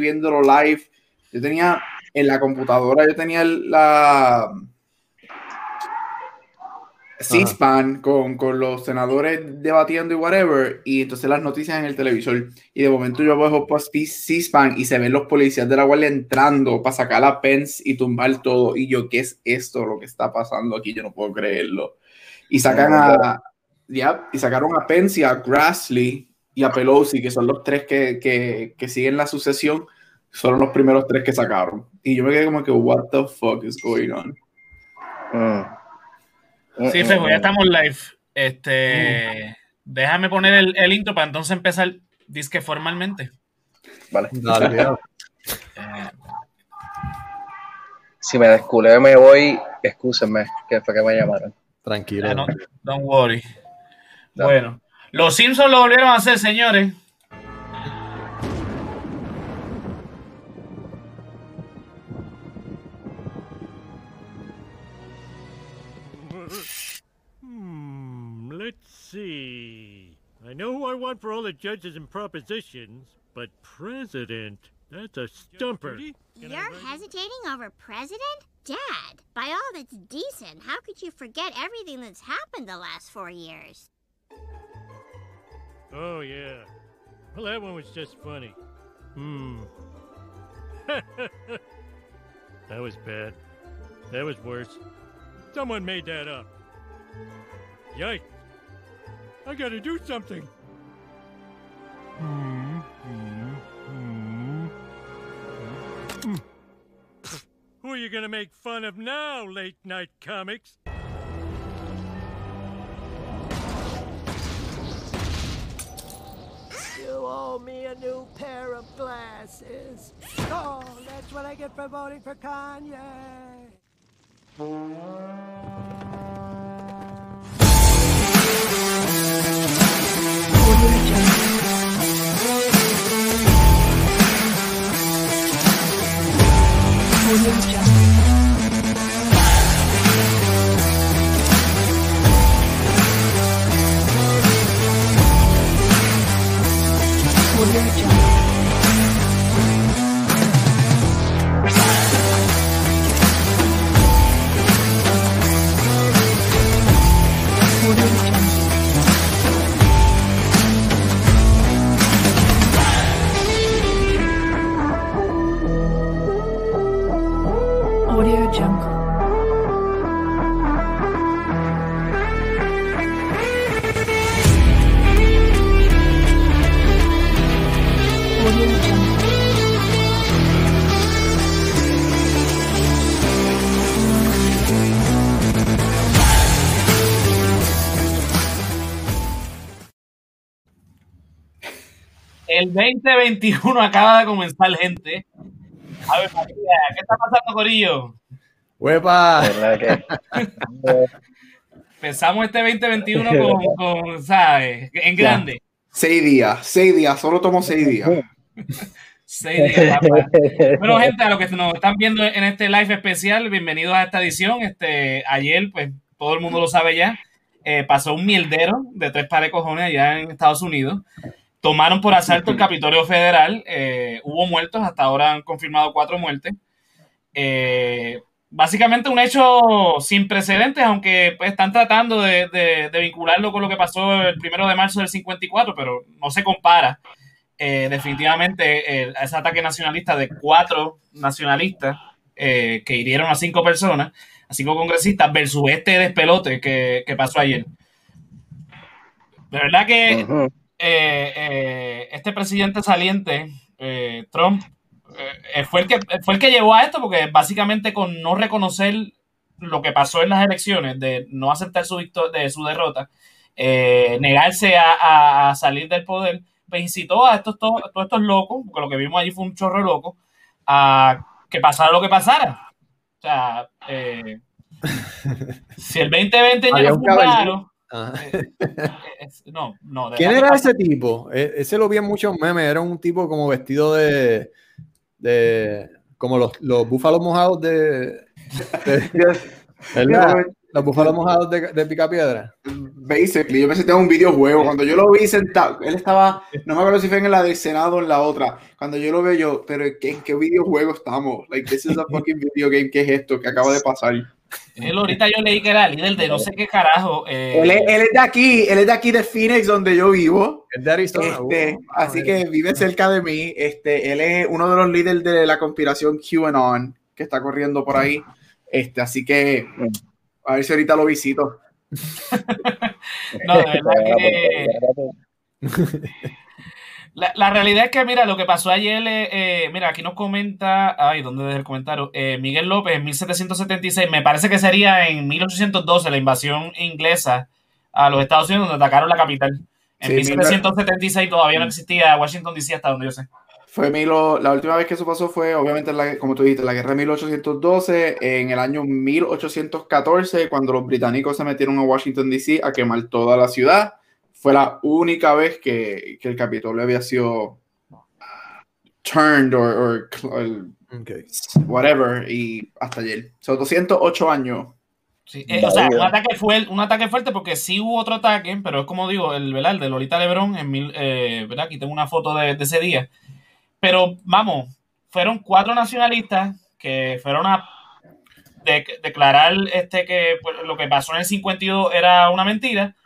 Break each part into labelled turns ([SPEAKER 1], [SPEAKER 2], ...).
[SPEAKER 1] viéndolo live. Yo tenía en la computadora, yo tenía la C-SPAN con, con, los senadores debatiendo y whatever, y entonces las noticias en el televisor. Y de momento yo bajo C-SPAN y se ven los policías de la Guardia entrando para sacar a Pence y tumbar todo. Y yo, ¿qué es esto lo que está pasando aquí? Yo no puedo creerlo. Y sacan a. Ya, y sacaron a Pence y a Grassley y a Pelosi, que son los tres que, que, que siguen la sucesión. Son los primeros tres que sacaron. Y yo me quedé como que, what the fuck is going on?
[SPEAKER 2] Mm.
[SPEAKER 3] Sí, Fejo, ya estamos live. Este, déjame poner el, el, intro para entonces empezar disque formalmente.
[SPEAKER 2] Vale. Dale, eh, si me desculé me voy, excúsenme, que fue que me llamaron.
[SPEAKER 4] Tranquilo.
[SPEAKER 3] No, don't worry. Dale. Bueno, los Simpsons lo volvieron a hacer, señores.
[SPEAKER 5] Hmm, let's see. I know who I want for all the judges and propositions, but president, that's a stumper.
[SPEAKER 6] You're hesitating over president? Dad, by all that's decent, how could you forget everything that's happened the last four years?
[SPEAKER 5] Oh, yeah. Well, that one was just funny. Hmm. that was bad. That was worse. Someone made that up. Yikes. I gotta do something. Who are you gonna make fun of now, late night comics?
[SPEAKER 7] Owe me a new pair of glasses. Oh, that's what I get for voting for Kanye.
[SPEAKER 3] El 2021 acaba de comenzar, gente. A ver, María, ¿qué está pasando, Corillo?
[SPEAKER 4] ¡Huepa!
[SPEAKER 3] Pensamos este 2021 con, con ¿sabes? En grande.
[SPEAKER 1] Seis días, seis días, solo tomo seis días.
[SPEAKER 3] Seis días. papá. Bueno, gente, a los que nos están viendo en este live especial, bienvenidos a esta edición. Este, ayer, pues, todo el mundo lo sabe ya, eh, pasó un mierdero de tres pares de cojones allá en Estados Unidos. Tomaron por asalto el Capitolio Federal. eh, hubo muertos, hasta ahora han confirmado cuatro muertes. Eh, básicamente un hecho sin precedentes, aunque pues, están tratando de, de- de vincularlo con lo que pasó el primero de marzo del 54, pero no se compara eh, definitivamente eh, a ese ataque nacionalista de cuatro nacionalistas eh, que hirieron a cinco personas, a cinco congresistas, versus este despelote que, que pasó ayer. De verdad que. Eh, eh, este presidente saliente, eh, Trump, fue, el que, fue el que llevó a esto, porque básicamente con no reconocer lo que pasó en las elecciones, de no aceptar su, de su derrota, negarse a, a- salir del poder, pues incitó a estos, to- todos estos locos, porque lo que vimos allí fue un chorro loco, a que pasara lo que pasara. O sea, si el 2020 ya
[SPEAKER 4] un
[SPEAKER 3] fue
[SPEAKER 4] caballero.
[SPEAKER 3] raro,
[SPEAKER 4] Ah.
[SPEAKER 3] es- no, no. de
[SPEAKER 4] ¿Quién era ese tipo? E- Ese lo vi en muchos memes. Era un tipo como vestido de. de como los, los búfalos mojados de. de- ¿verdad? Los búfalos mojados de, de Picapiedra.
[SPEAKER 1] Basically, yo me senté en un videojuego. Cuando yo lo vi sentado, él estaba, no me acuerdo si fue en la del Senado o en la otra. Cuando yo lo veo, yo, pero ¿en qué, en qué videojuego estamos? Like, this is a fucking video game. ¿Qué es esto que acaba de pasar?
[SPEAKER 3] Él ahorita yo leí que era líder de no sé qué carajo. eh,
[SPEAKER 1] Él es, él es de aquí, él es de aquí de Phoenix, donde yo vivo.
[SPEAKER 4] Es de Arizona.
[SPEAKER 1] Este,
[SPEAKER 4] uh,
[SPEAKER 1] así que vive cerca de mí. Este, él es uno de los líderes de la conspiración QAnon que está corriendo por ahí. Este, así que a ver si ahorita lo visito.
[SPEAKER 3] no, de verdad que. La, la realidad es que, mira, lo que pasó ayer, eh, eh, mira, aquí nos comenta, ay, ¿dónde dejé el comentario? Eh, Miguel López, en 1776, me parece que sería en 1812 la invasión inglesa a los Estados Unidos, donde atacaron la capital. En
[SPEAKER 1] Sí,
[SPEAKER 3] 1776 todavía no existía Washington DC hasta donde yo sé.
[SPEAKER 1] Fue milo, la última vez que eso pasó fue, obviamente, la, como tú dijiste, la guerra de 1812, en el año 1814, cuando los británicos se metieron a Washington, D.C. a quemar toda la ciudad. Fue la única vez que, que el Capitolio había sido turned or, whatever, y hasta ayer. Son 208 años.
[SPEAKER 3] Sí, eh, o sea, un ataque, fue, un ataque fuerte porque sí hubo otro ataque, pero es como digo, el, ¿verdad? el de Lolita Lebrón, en mil, eh, ¿verdad? aquí tengo una foto de, de ese día. Pero vamos, fueron cuatro nacionalistas que fueron a de- declarar este, que pues, lo que pasó en el 52 era una mentira.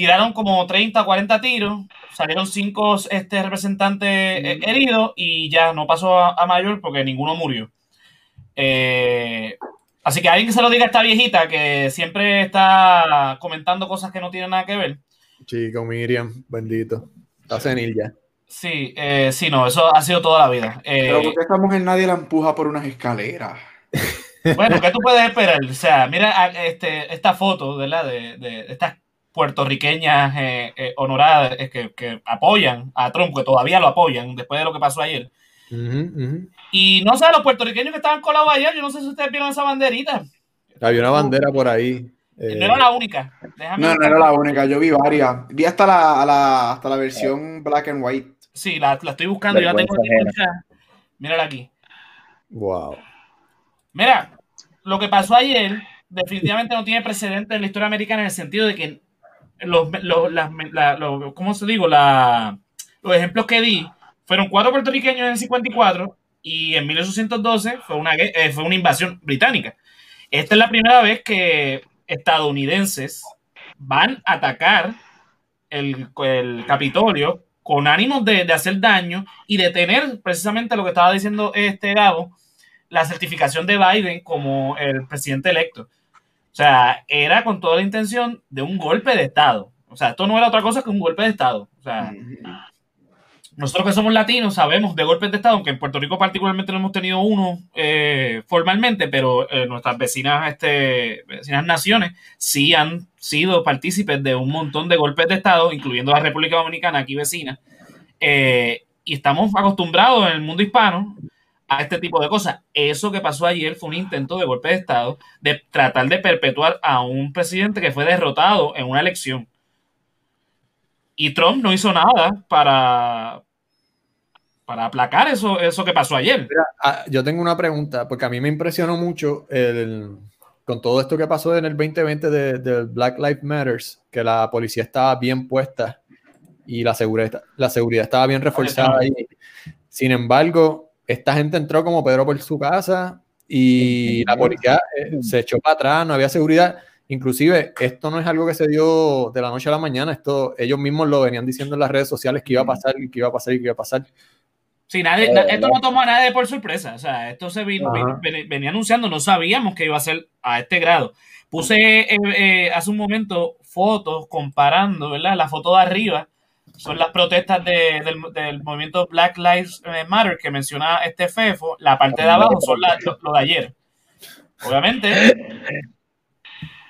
[SPEAKER 3] Tiraron como 30 o 40 tiros, salieron cinco este, representantes eh, heridos y ya no pasó a, a mayor porque ninguno murió. Eh, Así que alguien que se lo diga a esta viejita que siempre está comentando cosas que no tienen nada que ver.
[SPEAKER 4] Chico, Miriam, bendito. Está senil ya.
[SPEAKER 3] Sí, eh, sí, no, eso ha sido toda la vida. Eh,
[SPEAKER 1] Pero porque esta mujer nadie la empuja por unas escaleras.
[SPEAKER 3] bueno, ¿qué tú puedes esperar? O sea, mira a- este, esta foto, ¿verdad? De, de estas puertorriqueñas eh, eh, honoradas eh, que, que apoyan a Trump, que todavía lo apoyan después de lo que pasó ayer. Y no sé, los puertorriqueños que estaban colados ayer, yo no sé si ustedes vieron esa banderita.
[SPEAKER 4] Había una bandera por ahí. eh,
[SPEAKER 3] No era la única. Déjame
[SPEAKER 1] No, no era la única, yo vi varias. Vi hasta la, a la- hasta la versión black and white.
[SPEAKER 3] Sí, la, la estoy buscando, yo la tengo aquí
[SPEAKER 2] Vergüenza
[SPEAKER 3] en el chat. Mírala aquí.
[SPEAKER 4] Wow.
[SPEAKER 3] Mira, lo que pasó ayer definitivamente no tiene precedente en la historia americana en el sentido de que los, los, las- la- los- ¿cómo se digo? La, los ejemplos que di fueron cuatro puertorriqueños en el 54 y en 1812 fue una, eh, fue una invasión británica. Esta es la primera vez que estadounidenses van a atacar el, el Capitolio con ánimos de, de hacer daño y de tener precisamente lo que estaba diciendo este Gabo, la certificación de Biden como el presidente electo. O sea, era con toda la intención de un golpe de Estado. O sea, esto no era otra cosa que un golpe de Estado. O sea, nosotros que somos latinos sabemos de golpes de Estado, aunque en Puerto Rico particularmente no hemos tenido uno eh, formalmente, pero eh, nuestras vecinas, este, vecinas naciones sí han sido partícipes de un montón de golpes de Estado, incluyendo la República Dominicana, aquí vecina. Eh, y estamos acostumbrados en el mundo hispano a este tipo de cosas. Eso que pasó ayer fue un intento de golpe de Estado, de tratar de perpetuar a un presidente que fue derrotado en una elección. Y Trump no hizo nada para, para aplacar eso, eso que pasó ayer.
[SPEAKER 4] Ah, yo tengo una pregunta, porque a mí me impresionó mucho el, con todo esto que pasó en el 2020 de, de Black Lives Matters, que la policía estaba bien puesta y la seguridad, la seguridad estaba bien reforzada ahí. Sin embargo, esta gente entró como Pedro por su casa y la policía eh, se echó para atrás, no había seguridad. Inclusive, esto no es algo que se dio de la noche a la mañana, esto ellos mismos lo venían diciendo en las redes sociales que iba a pasar y que iba a pasar y que iba a pasar.
[SPEAKER 3] Sí, nadie, na- esto no tomó a nadie por sorpresa. O sea, esto se vino-
[SPEAKER 4] Ajá.
[SPEAKER 3] ven- venía anunciando, no sabíamos que iba a ser a este grado. Puse eh, eh, hace un momento fotos comparando, ¿verdad? La foto de arriba son las protestas de- del, del movimiento Black Lives Matter que menciona este FEFO. La parte de abajo son la- lo, lo de ayer. Obviamente,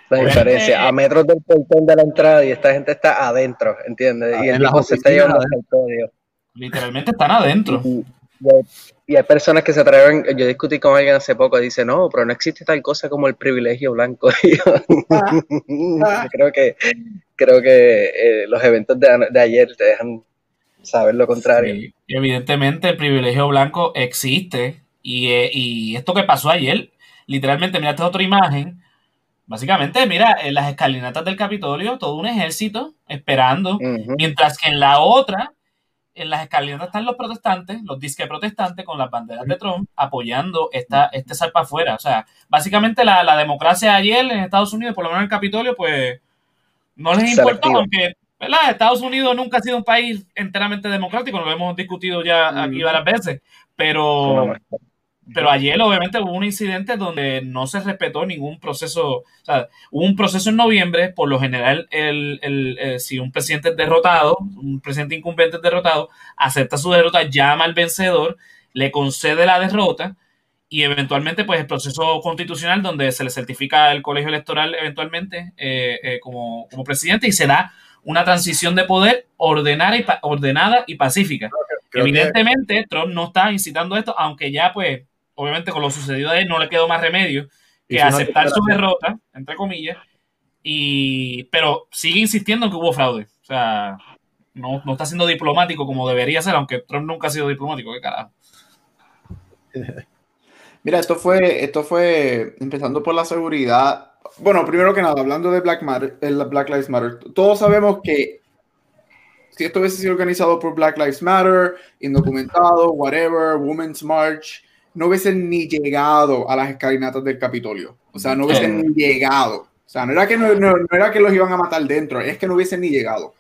[SPEAKER 2] La
[SPEAKER 3] Obviamente-
[SPEAKER 2] diferencia, a metros del portón de la entrada y esta gente está adentro, ¿entiendes?
[SPEAKER 4] Ah,
[SPEAKER 2] y el
[SPEAKER 4] en las
[SPEAKER 2] tipo se está llevando el código.
[SPEAKER 3] literalmente están adentro.
[SPEAKER 2] Y, y hay, y hay personas que se atreven, yo discutí con alguien hace poco, dice, no, pero no existe tal cosa como el privilegio blanco. Yo, yo creo que, creo que eh, los eventos de, de ayer te dejan saber lo contrario.
[SPEAKER 3] Sí, evidentemente el privilegio blanco existe y, eh, y esto que pasó ayer, literalmente, mira esta otra imagen Básicamente, mira, en las escalinatas del Capitolio, todo un ejército esperando, mientras que en la otra, en las escalinatas están los protestantes, los disque protestantes con las banderas de Trump apoyando esta, este salpa afuera. O sea, básicamente la, la democracia ayer en Estados Unidos, por lo menos en el Capitolio, pues no les importó,
[SPEAKER 2] Selectivo.
[SPEAKER 3] aunque ¿verdad? Estados Unidos nunca ha sido un país enteramente democrático, lo hemos discutido ya aquí varias veces, pero, pero ayer obviamente hubo un incidente donde no se respetó ningún proceso, o sea, hubo un proceso en noviembre, por lo general, el, el- eh, si un presidente es derrotado, un presidente incumbente es derrotado, acepta su derrota, llama al vencedor, le concede la derrota y eventualmente pues el proceso constitucional donde se le certifica el colegio electoral eventualmente eh, eh, como, como presidente y se da una transición de poder ordenada y, pa- ordenada y pacífica.
[SPEAKER 4] Creo que-
[SPEAKER 3] Evidentemente, Trump no está incitando esto, aunque ya, pues, obviamente con lo sucedido a él no le quedó más remedio que aceptar su derrota, entre comillas, y, pero sigue insistiendo en que hubo fraude. O sea, no, no está siendo diplomático como debería ser, aunque Trump nunca ha sido diplomático, qué carajo.
[SPEAKER 1] Mira, esto fue, esto fue empezando por la seguridad. Bueno, primero que nada, hablando de Black, Matter, el Black Lives Matter, todos sabemos que si esto hubiese sido organizado por Black Lives Matter, indocumentado, whatever, Women's March, no hubiesen ni llegado a las escalinatas del Capitolio. O sea, no hubiesen ni llegado. O sea, no era que no, no- no era que los iban a matar dentro, es que no hubiesen ni llegado.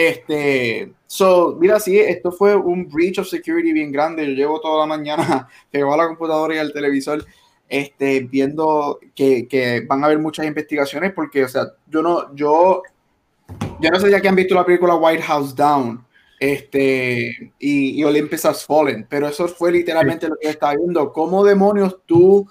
[SPEAKER 1] Este, so, mira, sí, esto fue un breach of security bien grande. Yo llevo toda la mañana pegado a la computadora y al televisor, este, viendo que, que van a haber muchas investigaciones, porque, o sea, yo no, yo, yo no sé ya que han visto la película White House Down, este, y, y Olympus Has Fallen, pero eso fue literalmente lo que estaba viendo. ¿Cómo demonios tú,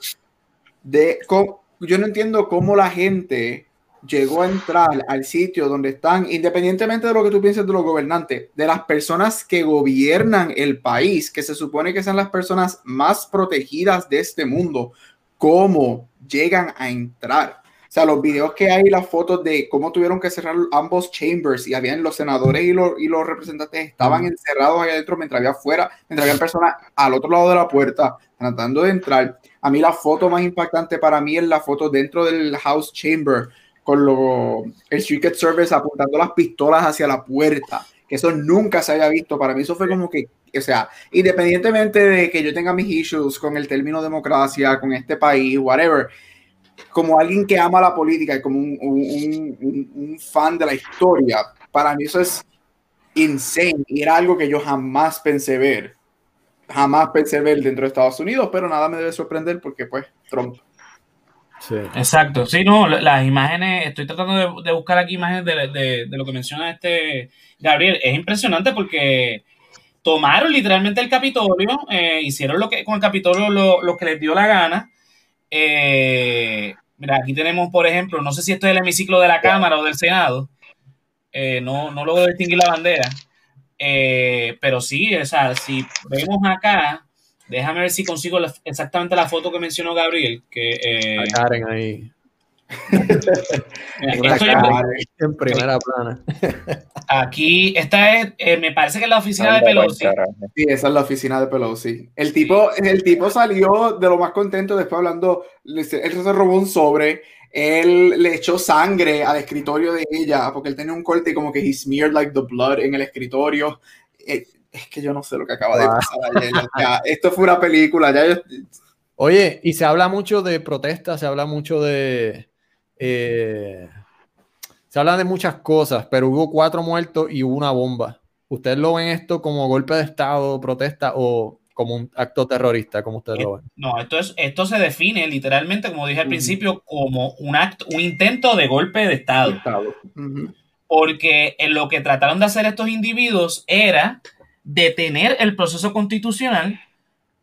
[SPEAKER 1] de, cómo- yo no entiendo cómo la gente llegó a entrar al sitio donde están, independientemente de lo que tú pienses de los gobernantes, de las personas que gobiernan el país, que se supone que son las personas más protegidas de este mundo, cómo llegan a entrar. O sea, los videos que hay, las fotos de cómo tuvieron que cerrar ambos chambers y habían los senadores y los, y los representantes estaban encerrados ahí adentro mientras había afuera, mientras había personas al otro lado de la puerta tratando de entrar. A mí la foto más impactante para mí es la foto dentro del House Chamber con lo, el Secret Service apuntando las pistolas hacia la puerta, que eso nunca se había visto. Para mí eso fue como que, o sea, independientemente de que yo tenga mis issues con el término democracia, con este país, whatever, como alguien que ama la política y como un, un- un- un fan de la historia, para mí eso es insane y era algo que yo jamás pensé ver. Jamás pensé ver dentro de Estados Unidos, pero nada me debe sorprender porque pues Trump.
[SPEAKER 3] Exacto, sí, no, la- las imágenes, estoy tratando de, buscar aquí imágenes de, de- lo que menciona este Gabriel, es impresionante porque tomaron literalmente el Capitolio, eh, hicieron lo que con el Capitolio lo, lo que les dio la gana. Eh, mira, aquí tenemos, por ejemplo, no sé si esto es el hemiciclo de la Cámara o del Senado, eh, no, no logro distinguir la bandera, Eh, pero sí, o si vemos acá, déjame ver si consigo la- exactamente la foto que mencionó Gabriel, que... eh,
[SPEAKER 4] A Karen ahí.
[SPEAKER 3] Mira,
[SPEAKER 4] cara en primera plana.
[SPEAKER 3] aquí, esta es, eh, me parece que es la oficina de
[SPEAKER 2] Anda,
[SPEAKER 3] Pelosi.
[SPEAKER 2] buen carajo.
[SPEAKER 1] Sí, esa es la oficina de Pelosi. El tipo, el tipo salió de lo más contento después hablando, él se robó un sobre, él le echó sangre al escritorio de ella porque él tenía un corte y como que he smeared like the blood en el escritorio. Eh, Es que yo no sé lo que acaba de pasar ayer. o sea, esto fue una película, ya yo-
[SPEAKER 4] Oye, y se habla mucho de protestas, se habla mucho de. eh, se habla de muchas cosas, pero hubo cuatro muertos y hubo una bomba. ¿Ustedes lo ven esto como golpe de Estado, protesta o como un acto terrorista, como ustedes lo ven?
[SPEAKER 3] No, esto, es, esto se define literalmente, como dije al principio, como un acto, un intento de golpe de Estado. Porque en lo que trataron de hacer estos individuos era detener el proceso constitucional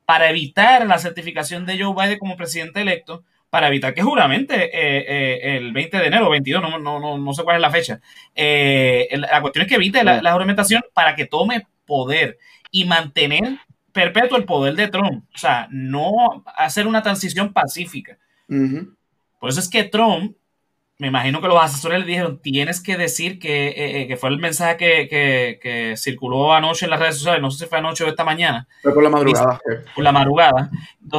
[SPEAKER 3] para evitar la certificación de Joe Biden como presidente electo, para evitar que juramente eh, eh, el 20 de enero o 22, no, no, no, no sé cuál es la fecha, eh, la cuestión es que evite la, la juramentación para que tome poder y mantener perpetuo el poder de Trump. O sea, no hacer una transición pacífica. Por eso es que Trump me imagino que los asesores le dijeron, tienes que decir que, eh, eh, que fue el mensaje que, que, que, circuló anoche en las redes sociales, no sé si fue anoche o esta mañana.
[SPEAKER 1] Fue por la madrugada.
[SPEAKER 3] Por la madrugada,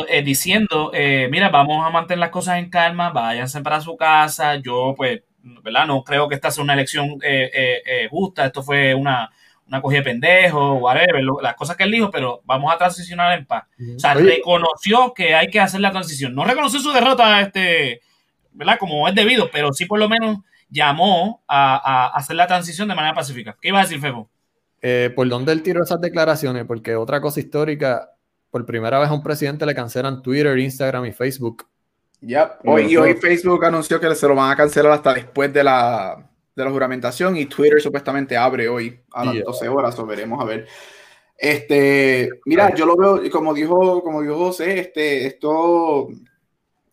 [SPEAKER 3] eh, diciendo, eh, mira, vamos a mantener las cosas en calma, váyanse para su casa, yo pues, ¿verdad? No creo que esta sea una elección justa, esto fue una, una cogida de pendejo, whatever, las cosas que él dijo, pero vamos a transicionar en paz. O sea,
[SPEAKER 4] Oye.
[SPEAKER 3] reconoció que hay que hacer la transición. No reconoció su derrota, este, ¿verdad? Como es debido, pero sí por lo menos llamó a, a hacer la transición de manera pacífica. ¿Qué iba a decir, Febo?
[SPEAKER 4] Eh, ¿Por dónde él tiró esas declaraciones? Porque otra cosa histórica, por primera vez a un presidente le cancelan Twitter, Instagram y Facebook.
[SPEAKER 1] Yep. Hoy, y hoy Facebook anunció que se lo van a cancelar hasta después de la, de la juramentación y Twitter supuestamente abre hoy a las
[SPEAKER 4] Yeah.
[SPEAKER 1] 12 horas, o veremos a ver. Este, mira, yo lo veo, y como dijo, como dijo José, este, esto,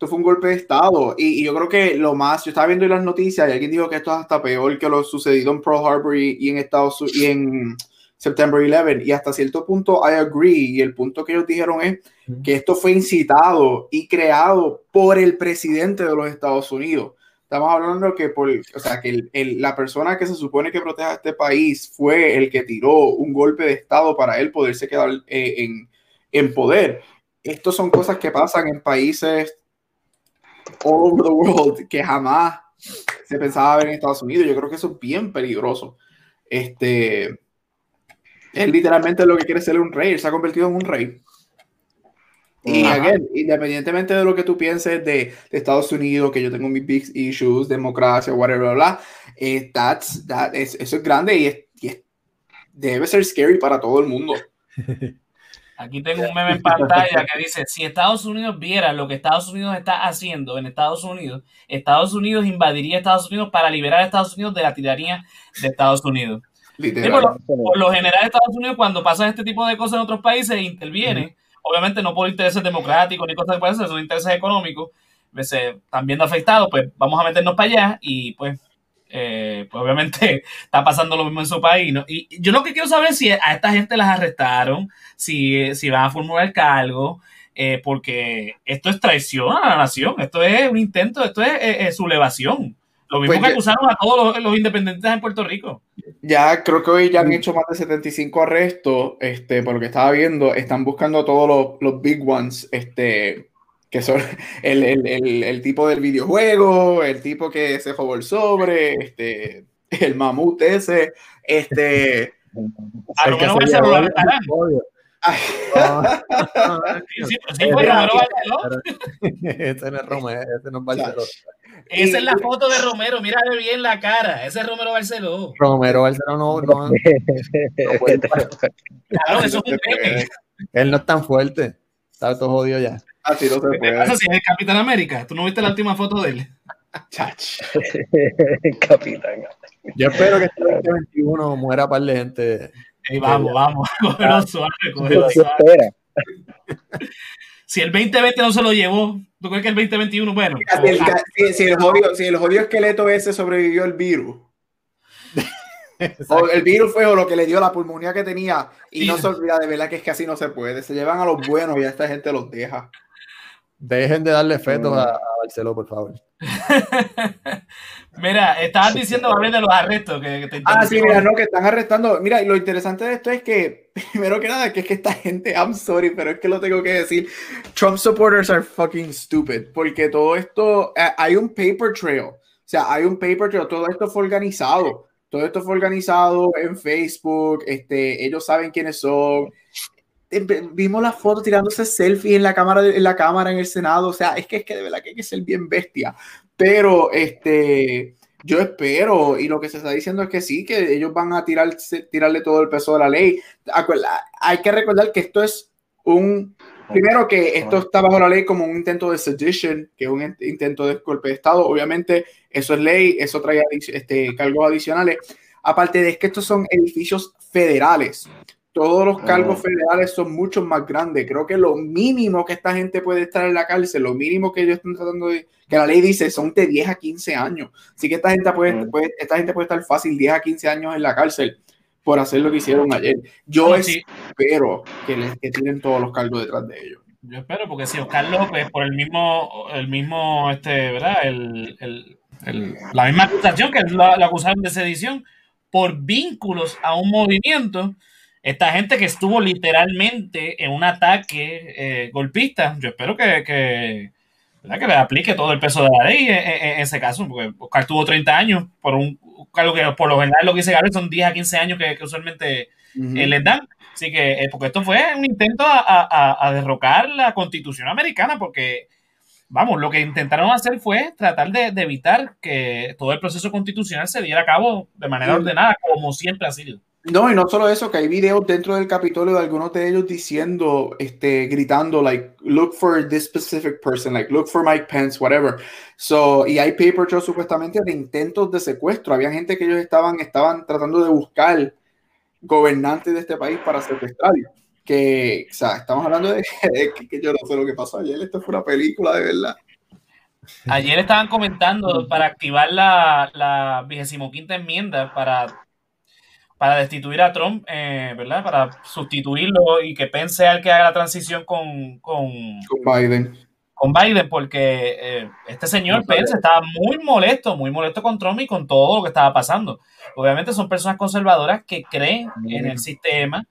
[SPEAKER 1] esto fue un golpe de Estado. Y, y yo creo que lo más, yo estaba viendo en las noticias y alguien dijo que esto es hasta peor que lo sucedido en Pearl Harbor y, y en Estados Unidos y en September 11. Y hasta cierto punto, I agree. Y el punto que ellos dijeron es que esto fue incitado y creado por el presidente de los Estados Unidos. Estamos hablando que, por, o sea, que el- el- la persona que se supone que proteja a este país fue el que tiró un golpe de Estado para él poderse quedar eh, en, en poder. Estas son cosas que pasan en países all over the world que jamás se pensaba ver en Estados Unidos. Yo creo que eso es bien peligroso. Este, él literalmente lo que quiere ser un rey, él se ha convertido en un rey. Y again, independientemente de lo que tú pienses de, de Estados Unidos, que yo tengo mis big issues, democracia, whatever, bla, bla, eh, that's- that- es- eso es grande y, es, y es- debe ser scary para todo el mundo.
[SPEAKER 3] Aquí tengo un meme en pantalla que dice, si Estados Unidos viera lo que Estados Unidos está haciendo en Estados Unidos, Estados Unidos invadiría Estados Unidos para liberar a Estados Unidos de la tiranía de Estados Unidos. Sí,
[SPEAKER 1] Literal.
[SPEAKER 3] por, lo, por lo general Estados Unidos cuando pasan este tipo de cosas en otros países interviene, obviamente no por intereses democráticos ni cosas de países, son intereses económicos, pues, están viendo afectados, pues vamos a meternos para allá y pues, eh, pues obviamente está pasando lo mismo en su país. ¿no? Y yo lo que quiero saber es si a esta gente las arrestaron, si, si van a formular cargo, eh, porque esto es traición a la nación, esto es un intento, esto es eh, sublevación. Lo mismo
[SPEAKER 1] Pues
[SPEAKER 3] que
[SPEAKER 1] ya-
[SPEAKER 3] acusaron a todos los, los independientes en Puerto Rico.
[SPEAKER 1] Ya creo que hoy ya han hecho más de 75 arrestos, este, por lo que estaba viendo, están buscando a todos los, los big ones, este, que son el, el, el, el tipo del videojuego, el tipo que se jugó el sobre, este, el mamut ese, este,
[SPEAKER 3] A lo
[SPEAKER 4] el
[SPEAKER 3] Sí, Barceló.
[SPEAKER 4] ese no es Romero, ese no es Barceló.
[SPEAKER 3] Esa es la foto de Romero, mírale bien la cara. Ese es Romero Barceló.
[SPEAKER 4] Romero Barceló no, no, no puede-
[SPEAKER 3] Claro, eso es un
[SPEAKER 4] él no es tan fuerte. Está todo jodido ya.
[SPEAKER 1] así no se
[SPEAKER 3] ¿Qué
[SPEAKER 1] puede.
[SPEAKER 3] pasa si es el Capitán América? ¿Tú no viste la última foto de él?
[SPEAKER 1] Chach.
[SPEAKER 2] Capitán.
[SPEAKER 4] Yo espero que este 2021 muera par de gente.
[SPEAKER 3] Vamos, vamos, cógelo suave, cógelo
[SPEAKER 2] ¿Qué
[SPEAKER 3] suave.
[SPEAKER 2] espera?
[SPEAKER 3] Si el 2020 no se lo llevó, ¿tú crees que el 2021, bueno?
[SPEAKER 1] Si el, si, si el jodido, si el jodido esqueleto ese sobrevivió el virus, o el virus fue o lo que le dio la pulmonía que tenía, y no se olvida de verdad que es que así no se puede. Se llevan a los buenos y a esta gente los deja.
[SPEAKER 4] Dejen de darle fetos a, a Barceló, por favor.
[SPEAKER 3] Mira, estabas diciendo a de los arrestos que, que te
[SPEAKER 1] Ah, sí, mira, no, que están arrestando. Mira, y lo interesante de esto es que, primero que nada, que es que esta gente, I'm sorry, pero es que lo tengo que decir. Trump supporters are fucking stupid, porque todo esto, eh, hay un paper trail. O sea, hay un paper trail, todo esto fue organizado. Todo esto fue organizado en Facebook, este, ellos saben quiénes son. Empe- Vimos las fotos tirándose selfie en la cámara, en la cámara en el Senado. O sea, es que es que de verdad que hay que ser bien bestia. Pero este, yo espero, y lo que se está diciendo es que sí, que ellos van a tirar, tirarle todo el peso de la ley. Hay que recordar que esto es un, primero que esto está bajo la ley como un intento de sedition, que es un int- intento de golpe de Estado. Obviamente, eso es ley, eso trae este, cargos adicionales. Aparte de que estos son edificios federales. Todos los cargos
[SPEAKER 2] Ah.
[SPEAKER 1] federales son mucho más grandes. Creo que lo mínimo que esta gente puede estar en la cárcel, lo mínimo que ellos están tratando de, que la ley dice, son de 10 a 15 años. Así que esta gente puede,
[SPEAKER 2] Mm.
[SPEAKER 1] puede- esta gente puede estar fácil 10 a 15 años en la cárcel por hacer lo que hicieron ayer. Yo
[SPEAKER 3] sí.
[SPEAKER 1] espero que, les, que tienen todos los cargos detrás de ellos.
[SPEAKER 3] Yo espero, porque si Oscar López, por el mismo, el mismo, este, ¿verdad? El, el, el- la misma acusación que lo, lo acusaron de sedición por vínculos a un movimiento. Esta gente que estuvo literalmente en un ataque eh, golpista, yo espero que, que, ¿verdad? que le aplique todo el peso de la ley en, en- en ese caso, porque Oscar tuvo 30 años por un cargo que por lo general lo que dice Gabriel son 10 a 15 años que, que usualmente eh, les dan. Así que, eh, porque esto fue un intento a, a- a- a derrocar la constitución americana, porque, vamos, lo que intentaron hacer fue tratar de, de evitar que todo el proceso constitucional se diera a cabo de manera
[SPEAKER 1] Sí.
[SPEAKER 3] ordenada, como siempre ha sido.
[SPEAKER 1] No, y no solo eso, que hay videos dentro del Capitolio de algunos de ellos diciendo, este, gritando, like, look for this specific person, like, look for Mike Pence, whatever. So, y hay paper trails supuestamente de intentos de secuestro. Había gente que ellos estaban, estaban tratando de buscar gobernantes de este país para secuestrar. Que, o sea, estamos hablando de que, yo no sé lo que pasó ayer. Esto fue una película de verdad.
[SPEAKER 3] Ayer estaban comentando para activar la, la 25 enmienda para, para destituir a Trump, eh, ¿verdad? Para sustituirlo y que Pence sea el que haga la transición con, con,
[SPEAKER 1] Con Biden.
[SPEAKER 3] con Biden, porque eh, este señor
[SPEAKER 1] No.
[SPEAKER 3] Pence estaba muy molesto, muy molesto con Trump y con todo lo que estaba pasando. Obviamente son personas conservadoras que creen en el sistema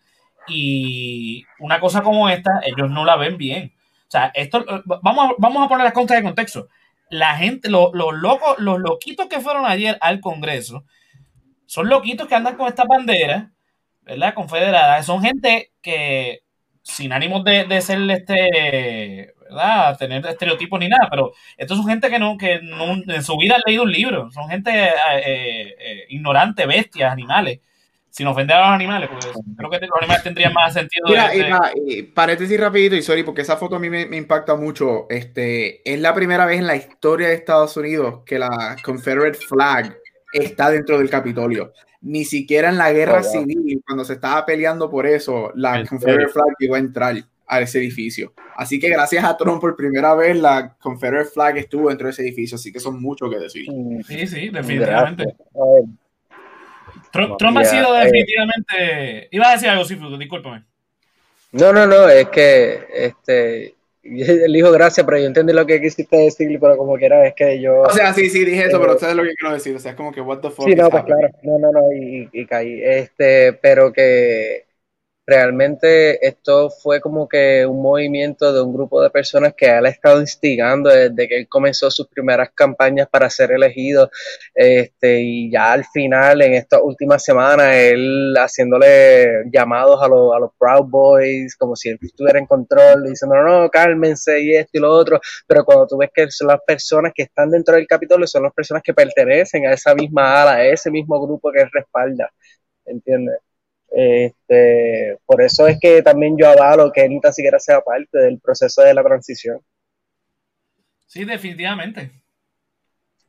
[SPEAKER 3] y una cosa como esta, ellos no la ven bien. O sea, esto, eh, vamos a, vamos a poner las cosas de contexto. La gente, lo- los locos, los loquitos que fueron ayer al Congreso, son loquitos que andan con esta bandera, ¿verdad? Confederada. Son gente que, sin ánimos de, de ser este, ¿verdad? Tener estereotipos ni nada, pero estos son gente que no, que no, en su vida han leído un libro. Son gente eh, eh, ignorante, bestias, animales. Sin ofender a los animales, porque creo que los animales tendrían más sentido. de-
[SPEAKER 1] Mira, y paréntesis rapidito, y sorry, porque esa foto a mí me, me impacta mucho. Este, es la primera vez en la historia de Estados Unidos que la Confederate flag está dentro del Capitolio. Ni siquiera en la guerra
[SPEAKER 2] Oh, wow.
[SPEAKER 1] civil, cuando se estaba peleando por eso, la
[SPEAKER 3] ¿En
[SPEAKER 1] Confederate flag iba a entrar a ese edificio. Así que gracias a Trump por primera vez la Confederate flag estuvo dentro de ese edificio, así que son mucho que decir.
[SPEAKER 3] Sí, sí, definitivamente. Trump, Trump ha
[SPEAKER 2] Ya,
[SPEAKER 3] sido
[SPEAKER 2] eh.
[SPEAKER 3] definitivamente. Iba a decir algo, sí, discúlpame.
[SPEAKER 2] No, no, no, es que este él dijo gracias, pero yo entendí lo que quisiste decir, pero como quiera, es que yo.
[SPEAKER 1] O sea, sí, sí, dije eso,
[SPEAKER 2] Eh,
[SPEAKER 1] pero ustedes lo que quiero decir, o sea, es como que what the fuck
[SPEAKER 2] Sí, no, pues
[SPEAKER 1] happening?
[SPEAKER 2] claro, no, no, no, y, y caí. Este, pero que realmente esto fue como que un movimiento de un grupo de personas que él ha estado instigando desde que él comenzó sus primeras campañas para ser elegido. Este, y ya al final, en estas últimas semanas, él haciéndole llamados a, los a los Proud Boys, como si él estuviera en control, diciendo, no, no, cálmense y esto y lo otro. Pero cuando tú ves que son las personas que están dentro del Capitolio, son las personas que pertenecen a esa misma ala, a ese mismo grupo que respalda. ¿Entiendes? Este, por eso es que también yo avalo que él ni tan siquiera sea parte del proceso de la transición.
[SPEAKER 3] Sí, definitivamente.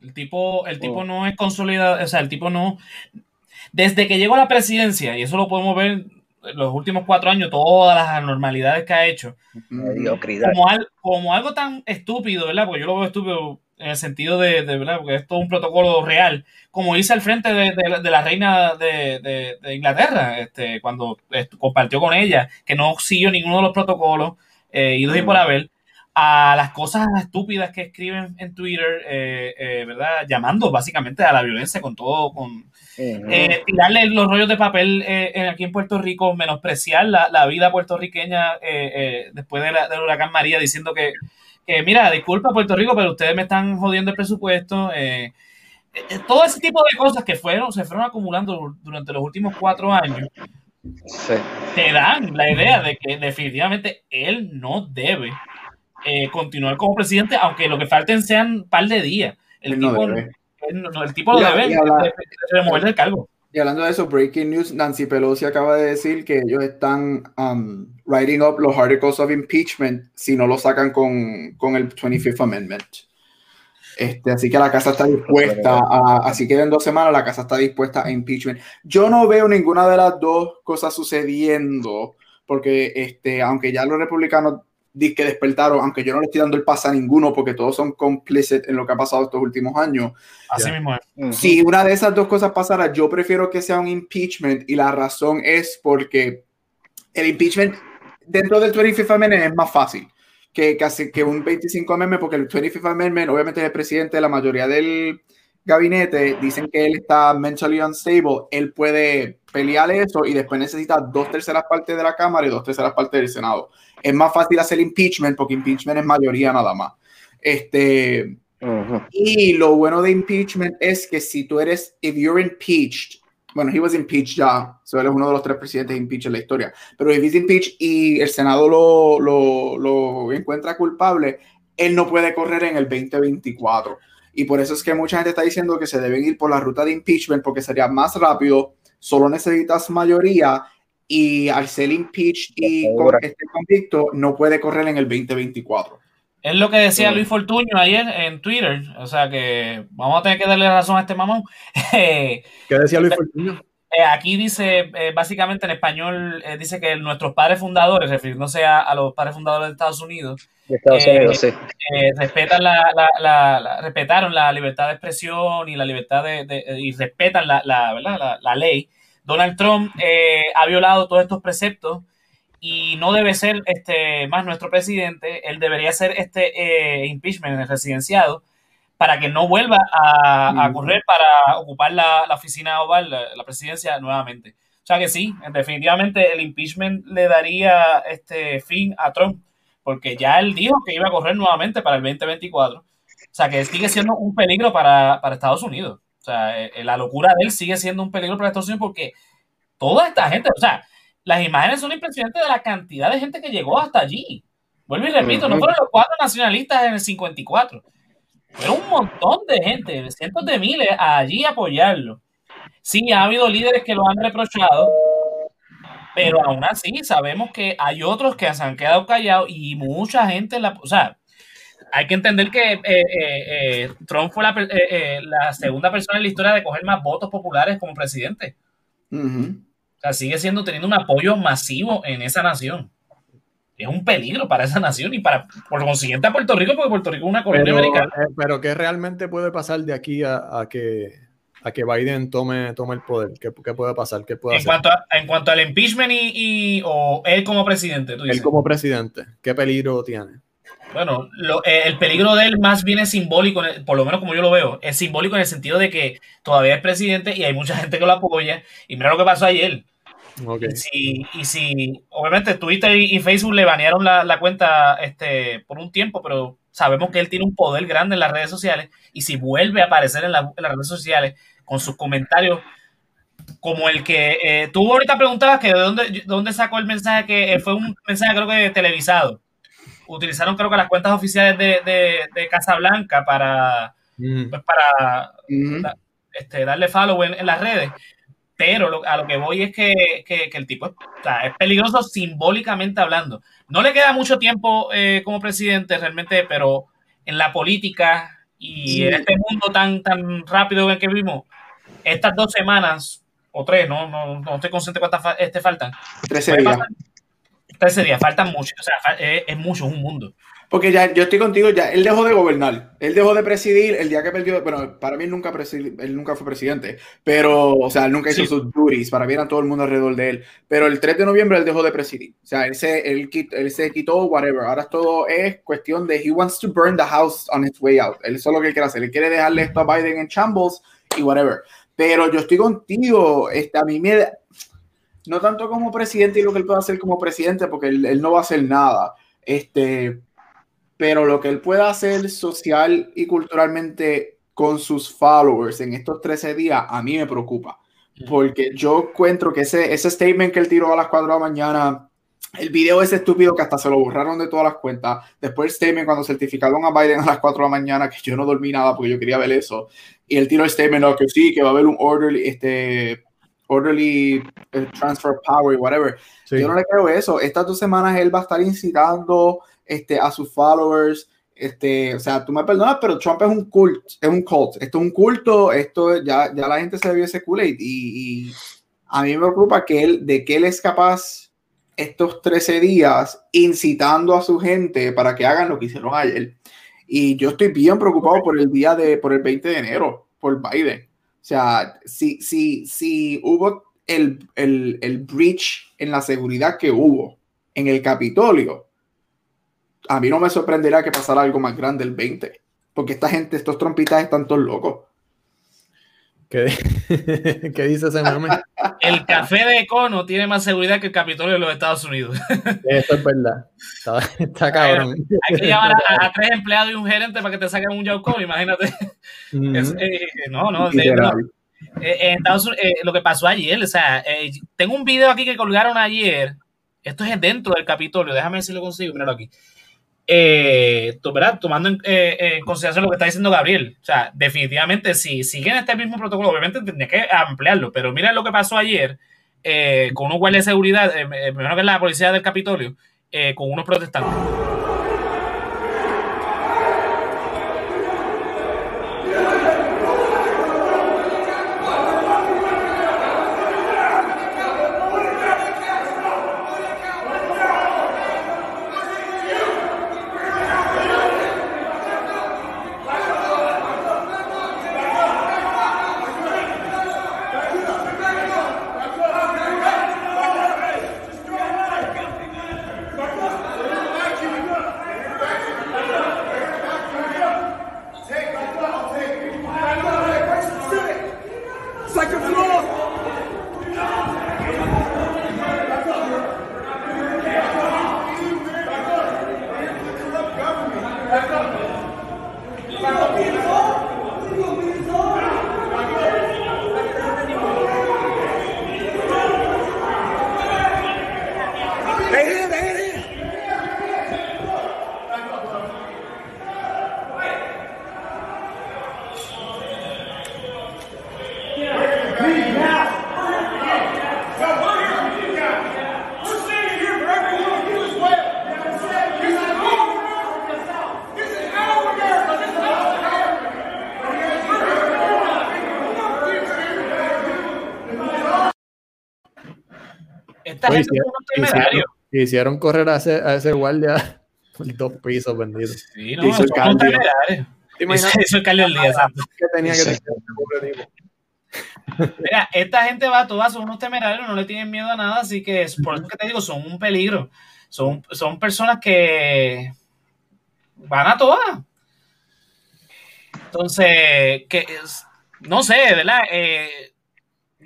[SPEAKER 3] El tipo, el tipo
[SPEAKER 2] Oh.
[SPEAKER 3] no es consolidado, o sea, el tipo no. Desde que llegó a la presidencia, y eso lo podemos ver en los últimos cuatro años, todas las anormalidades que ha hecho,
[SPEAKER 2] Mediocridad.
[SPEAKER 3] como, al- como algo tan estúpido, ¿verdad? Porque yo lo veo estúpido en el sentido de, de, ¿verdad? Porque es todo un protocolo real, como hice al frente de, de la- de la reina de, Inglaterra, este, cuando compartió con ella, que no siguió ninguno de los protocolos, eh, y doy por haber, a las cosas estúpidas que escriben en Twitter, eh, eh, ¿verdad? Llamando básicamente a la violencia con todo, con, eh, tirarle los rollos de papel eh, aquí en Puerto Rico, menospreciar la, la vida puertorriqueña eh, eh, después de la- del huracán María, diciendo que, que, mira, disculpa Puerto Rico, pero ustedes me están jodiendo el presupuesto. eh, eh, todo ese tipo de cosas que fueron, se fueron acumulando durante los últimos cuatro años,
[SPEAKER 2] Sí.
[SPEAKER 3] te dan la idea de que definitivamente él no debe eh, continuar como presidente, aunque lo que falten sean un par de días. El
[SPEAKER 1] Él no
[SPEAKER 3] tipo,
[SPEAKER 1] debe.
[SPEAKER 3] no- el tipo lo debe remover del cargo.
[SPEAKER 1] Y hablando de eso, breaking news, Nancy Pelosi acaba de decir que ellos están um, writing up los articles of impeachment si no lo sacan con, con el 25th Amendment. Este, así que la casa está dispuesta a, así que en dos semanas la casa está dispuesta a impeachment. Yo no veo ninguna de las dos cosas sucediendo, porque este, aunque ya los republicanos que despertaron, aunque yo no le estoy dando el pase a ninguno, porque todos son complicit en lo que ha pasado estos últimos años,
[SPEAKER 3] Así
[SPEAKER 4] Ya.
[SPEAKER 3] mismo es.
[SPEAKER 1] Si una de esas dos cosas pasara, yo prefiero que sea un impeachment y la razón es porque el impeachment dentro del 25th Amendment es más fácil que casi que un 25 Amendment porque el 25th Amendment obviamente es el presidente de la mayoría del gabinete dicen que él está mentally unstable, él puede pelear eso y después necesita dos terceras partes de la Cámara y dos terceras partes del Senado. Es más fácil hacer impeachment porque impeachment es mayoría nada más. Este, y lo bueno de impeachment es que si tú eres, if you're impeached, bueno, he was impeached ya, so él es uno de los tres presidentes impeached en la historia, pero if he's impeached y el Senado lo, lo, lo encuentra culpable, él no puede correr en el 2024. Y por eso es que mucha gente está diciendo que se deben ir por la ruta de impeachment porque sería más rápido, solo necesitas mayoría y al ser impeached y con este convicto no puede correr en el 2024.
[SPEAKER 3] Es lo que decía. Luis Fortuño ayer en Twitter. O sea que vamos a tener que darle razón a este mamón.
[SPEAKER 4] ¿Qué decía Luis Fortuño?
[SPEAKER 3] Eh, aquí dice, eh, básicamente en español, eh, dice que nuestros padres fundadores, refiriéndose a, a los padres fundadores de Estados Unidos,
[SPEAKER 2] De Estados Unidos, sí.
[SPEAKER 3] respetan la, la- la- la- respetaron la libertad de expresión y la libertad de, de- y respetan la, la, ¿verdad? la- la ley. Donald Trump eh, ha violado todos estos preceptos y no debe ser este más nuestro presidente. Él debería ser este eh, impeachment el residenciado para que no vuelva a, a correr para ocupar la, la oficina oval, la, la presidencia nuevamente. O sea que sí, definitivamente el impeachment le daría este fin a Trump porque ya él dijo que iba a correr nuevamente para el 2024. O sea, que sigue siendo un peligro para, para Estados Unidos. O sea, eh, la locura de él sigue siendo un peligro para Estados Unidos porque toda esta gente, o sea, las imágenes son impresionantes de la cantidad de gente que llegó hasta allí. Vuelvo y repito, no fueron los cuatro nacionalistas en el 54. Fueron un montón de gente, cientos de miles allí apoyarlo. Sí, ha habido líderes que lo han reprochado, pero aún así sabemos que hay otros que se han quedado callados y mucha gente, la, o sea, hay que entender que eh, eh, eh, Trump fue la, eh, eh, la segunda persona en la historia de coger más votos populares como presidente.
[SPEAKER 1] Ujú.
[SPEAKER 3] O sea, sigue siendo teniendo un apoyo masivo en esa nación. Es un peligro para esa nación y para, por consiguiente, a Puerto Rico, porque Puerto Rico es una colonia
[SPEAKER 4] Pero,
[SPEAKER 3] americana.
[SPEAKER 4] eh, pero ¿qué realmente puede pasar de aquí a, a que, a que Biden tome, tome el poder? ¿Qué, qué puede pasar? ¿Qué puede
[SPEAKER 3] En
[SPEAKER 4] hacer?
[SPEAKER 3] cuanto, a- en cuanto al impeachment y, y- o él como presidente, tú dices.
[SPEAKER 4] Él como presidente, ¿qué peligro tiene?
[SPEAKER 3] Bueno, lo- eh, el peligro de él más bien es simbólico, el- por lo menos como yo lo veo, es simbólico en el sentido de que todavía es presidente y hay mucha gente que lo apoya. Y mira lo que pasó ayer. Y si, y si obviamente Twitter y, Facebook le banearon la, la cuenta este, por un tiempo, pero sabemos que él tiene un poder grande en las redes sociales y si vuelve a aparecer en, la- en las redes sociales con sus comentarios como el que eh, tú ahorita preguntabas que de dónde, de dónde sacó el mensaje que eh, fue un mensaje creo que televisado. Utilizaron creo que las cuentas oficiales de, de, de Casablanca para,
[SPEAKER 4] Mm.
[SPEAKER 3] pues, para este, darle follow en, en las redes. Pero lo- a lo que voy es que, que- que el tipo es, o sea, es peligroso simbólicamente hablando. No le queda mucho tiempo eh, como presidente realmente, pero en la política y
[SPEAKER 1] Sí.
[SPEAKER 3] en este mundo tan, tan rápido en el que vivimos, estas dos semanas o tres, no, no, no estoy consciente cuántas fa- este, faltan.
[SPEAKER 1] 13
[SPEAKER 3] Puede
[SPEAKER 1] días.
[SPEAKER 3] pasar 13 días, faltan mucho, o sea, es, es mucho, es un mundo.
[SPEAKER 1] Porque ya yo estoy contigo, ya él dejó de gobernar, él dejó de presidir el día que perdió, bueno, para mí él nunca, presidi- él nunca fue presidente, pero, o sea, él nunca hizo
[SPEAKER 3] Sí.
[SPEAKER 1] sus duties, para mí era todo el mundo alrededor de él, pero el 3 de noviembre él dejó de presidir, o sea, él se, él, él se quitó whatever, ahora todo es cuestión de he wants to burn the house on its way out, él eso es lo que él quiere hacer, él quiere dejarle esto a Biden en shambles y whatever, pero yo estoy contigo, este, a mí me, da- no tanto como presidente y lo que él puede hacer como presidente, porque él, él no va a hacer nada, este, pero lo que él pueda hacer social y culturalmente con sus followers en estos 13 días, a mí me preocupa. Porque yo encuentro que ese, ese statement que él tiró a las 4 de la mañana, el video ese estúpido que hasta se lo borraron de todas las cuentas, después el statement cuando certificaron a Biden a las 4 de la mañana, que yo no dormí nada porque yo quería ver eso, y él tiró el statement, no, que sí, que va a haber un orderly, este, orderly eh, transfer power, whatever.
[SPEAKER 4] Sí.
[SPEAKER 1] Yo no le creo eso. Estas dos semanas él va a estar incitando este, a sus followers. Este, o sea, tú me perdonas, pero Trump es un cult, es un cult. Esto es un culto, esto ya, ya la gente se bebió ese Kool-Aid y, y a mí me preocupa que él, de que él es capaz estos 13 días incitando a su gente para que hagan lo que hicieron ayer. Y yo estoy bien preocupado por el día de, por el 20 de enero, por Biden. O sea, si, si, si hubo el, el, el breach en la seguridad que hubo en el Capitolio, a mí no me sorprendería que pasara algo más grande el 20, porque esta gente, estos trompitas están todos locos.
[SPEAKER 4] ¿Qué, ¿Qué dice ese meme?
[SPEAKER 3] El café de Econo tiene más seguridad que el Capitolio de los Estados Unidos.
[SPEAKER 4] Eso es verdad. Está, está cabrón.
[SPEAKER 3] Hay que llamar a, a tres empleados y un gerente para que te saquen un Yauco, imagínate. Es, eh, no, no, de-
[SPEAKER 1] Literal.
[SPEAKER 3] no. Eh, en Estados Unidos, eh, lo que pasó ayer, o sea, eh, tengo un video aquí que colgaron ayer. Esto es dentro del Capitolio, déjame ver si lo consigo, míralo aquí. Eh, ¿verdad? Tomando en, eh, en consideración lo que está diciendo Gabriel. O sea, definitivamente, si siguen este mismo protocolo, obviamente tendría que ampliarlo, pero mira lo que pasó ayer eh, con unos guardias de seguridad, eh, eh, primero que la policía del Capitolio, eh, con unos protestantes. Esta
[SPEAKER 4] Oye,
[SPEAKER 3] gente
[SPEAKER 4] hicieron,
[SPEAKER 3] temerarios.
[SPEAKER 4] hicieron correr a ese, a ese guardia por dos pisos vendidos.
[SPEAKER 3] Sí, no,
[SPEAKER 1] Hizo
[SPEAKER 3] son
[SPEAKER 1] el
[SPEAKER 3] unos
[SPEAKER 1] cambio.
[SPEAKER 3] temerarios.
[SPEAKER 4] ¿Te imaginas
[SPEAKER 3] Eso es Carlos Díaz,
[SPEAKER 4] que tenía que tener?
[SPEAKER 3] Mira, esta gente va todas, son unos temerarios, no le tienen miedo a nada, así que es por eso que te digo, son un peligro. Son, son personas que van a todas. Entonces, que es- no sé, ¿verdad? Eh,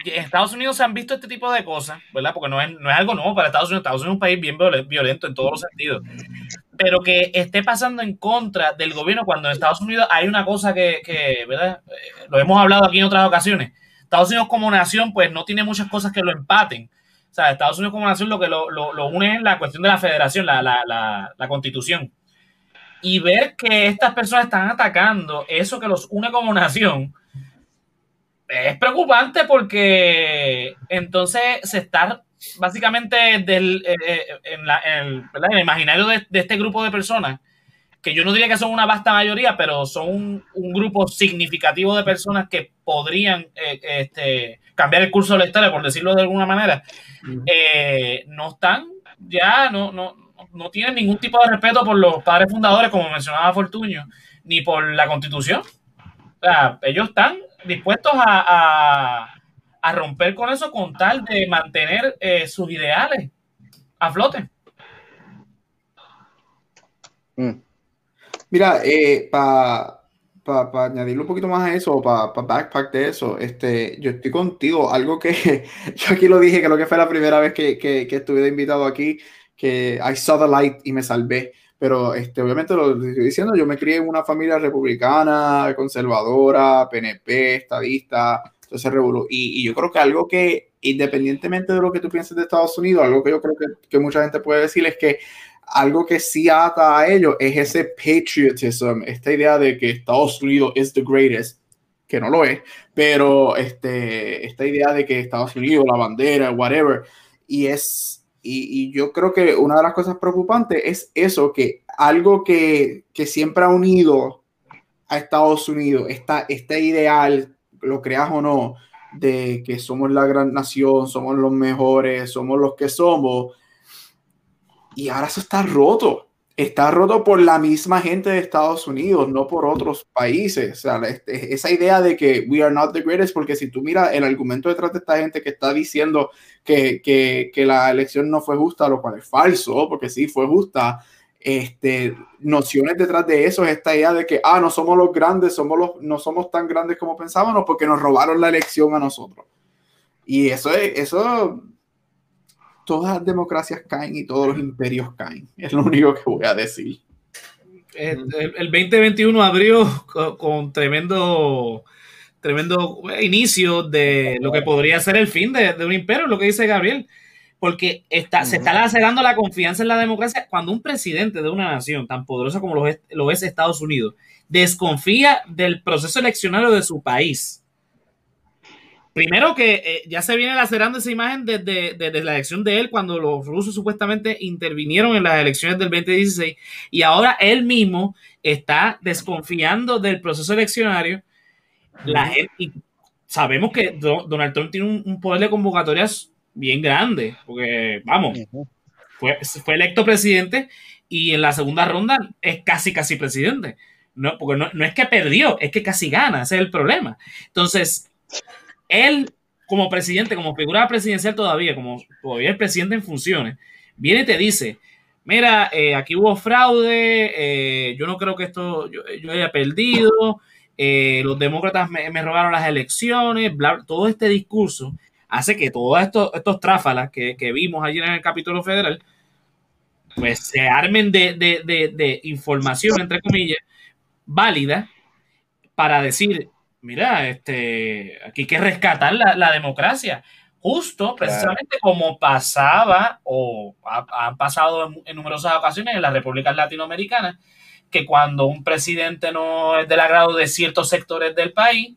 [SPEAKER 3] en Estados Unidos se han visto este tipo de cosas, ¿verdad? Porque no es, no es algo nuevo para Estados Unidos. Estados Unidos es un país bien viol- violento en todos los sentidos. Pero que esté pasando en contra del gobierno cuando en Estados Unidos hay una cosa que, que, ¿verdad? Eh, lo hemos hablado aquí en otras ocasiones. Estados Unidos como nación, pues no tiene muchas cosas que lo empaten. O sea, Estados Unidos como nación lo que lo, lo- lo une es la cuestión de la federación, la- la- la constitución. Y ver que estas personas están atacando eso que los une como nación es preocupante porque entonces se está básicamente del, eh, eh, en, la- en el, ¿verdad? en el imaginario de, de este grupo de personas, que yo no diría que son una vasta mayoría, pero son un, un grupo significativo de personas que podrían eh, este, cambiar el curso de la historia, por decirlo de alguna manera, eh, no están ya, no, no, no tienen ningún tipo de respeto por los padres fundadores, como mencionaba Fortuño, ni por la constitución. O sea, ellos están dispuestos a, a- romper con eso con tal de mantener eh, sus ideales a flote.
[SPEAKER 2] Mm.
[SPEAKER 1] Mira, eh, para añadirle un poquito más a eso, para backpack de eso, este, yo estoy contigo. Algo que yo aquí lo dije, creo que fue la primera vez que, que, que estuve de invitado aquí, que I saw the light y me salvé. Pero este, obviamente lo estoy diciendo, yo me crié en una familia republicana, conservadora, PNP, estadista, entonces revolú. Y, y yo creo que algo que, independientemente de lo que tú pienses de Estados Unidos, algo que yo creo que, que mucha gente puede decir es que algo que sí ata a ello es ese patriotism, esta idea de que Estados Unidos es the greatest, que no lo es, pero este, esta idea de que Estados Unidos, la bandera, whatever, y es, y, yo creo que una de las cosas preocupantes es eso, que algo que, que siempre ha unido a Estados Unidos, esta, este ideal, lo creas o no, de que somos la gran nación, somos los mejores, somos los que somos, y ahora eso está roto. Está roto por la misma gente de Estados Unidos, no por otros países. O sea, este, esa idea de que we are not the greatest, porque si tú miras el argumento detrás de esta gente que está diciendo que, que, que la elección no fue justa, lo cual es falso, porque sí fue justa, este, nociones detrás de eso es esta idea de que, ah, no somos los grandes, somos los, no somos tan grandes como pensábamos porque nos robaron la elección a nosotros. Y eso es, eso, todas las democracias caen y todos los imperios caen. Es lo único que voy a decir.
[SPEAKER 3] El, el- el 2021 abrió con, con tremendo, tremendo inicio de lo que podría ser el fin de, de un imperio, lo que dice Gabriel. Porque está, se está lacerando la confianza en la democracia cuando un presidente de una nación tan poderosa como lo es, lo es Estados Unidos desconfía del proceso eleccionario de su país. Primero que eh, ya se viene lacerando esa imagen desde, desde la elección de él, cuando los rusos supuestamente intervinieron en las elecciones del 2016, y ahora él mismo está desconfiando del proceso eleccionario. La gente, y sabemos que Do- Donald Trump tiene un, un poder de convocatorias bien grande, porque vamos, fue, fue electo presidente y en la segunda ronda es casi, casi presidente. No, porque no, no es que perdió, es que casi gana, ese es el problema. Entonces, él como presidente, como figura presidencial todavía, como todavía el presidente en funciones, viene y te dice, mira, eh, aquí hubo fraude, eh, yo no creo que esto yo, haya perdido, eh, los demócratas me, me robaron las elecciones, bla, todo este discurso hace que todos estos, estos tráfalas que, que vimos ayer en el Capítulo Federal, pues se armen de, de, de información, entre comillas, válida para decir, mira, este, aquí hay que rescatar la, la democracia. Justo, precisamente como pasaba o ha, han pasado en, en, numerosas ocasiones en las repúblicas latinoamericanas, que cuando un presidente no es del agrado de ciertos sectores del país,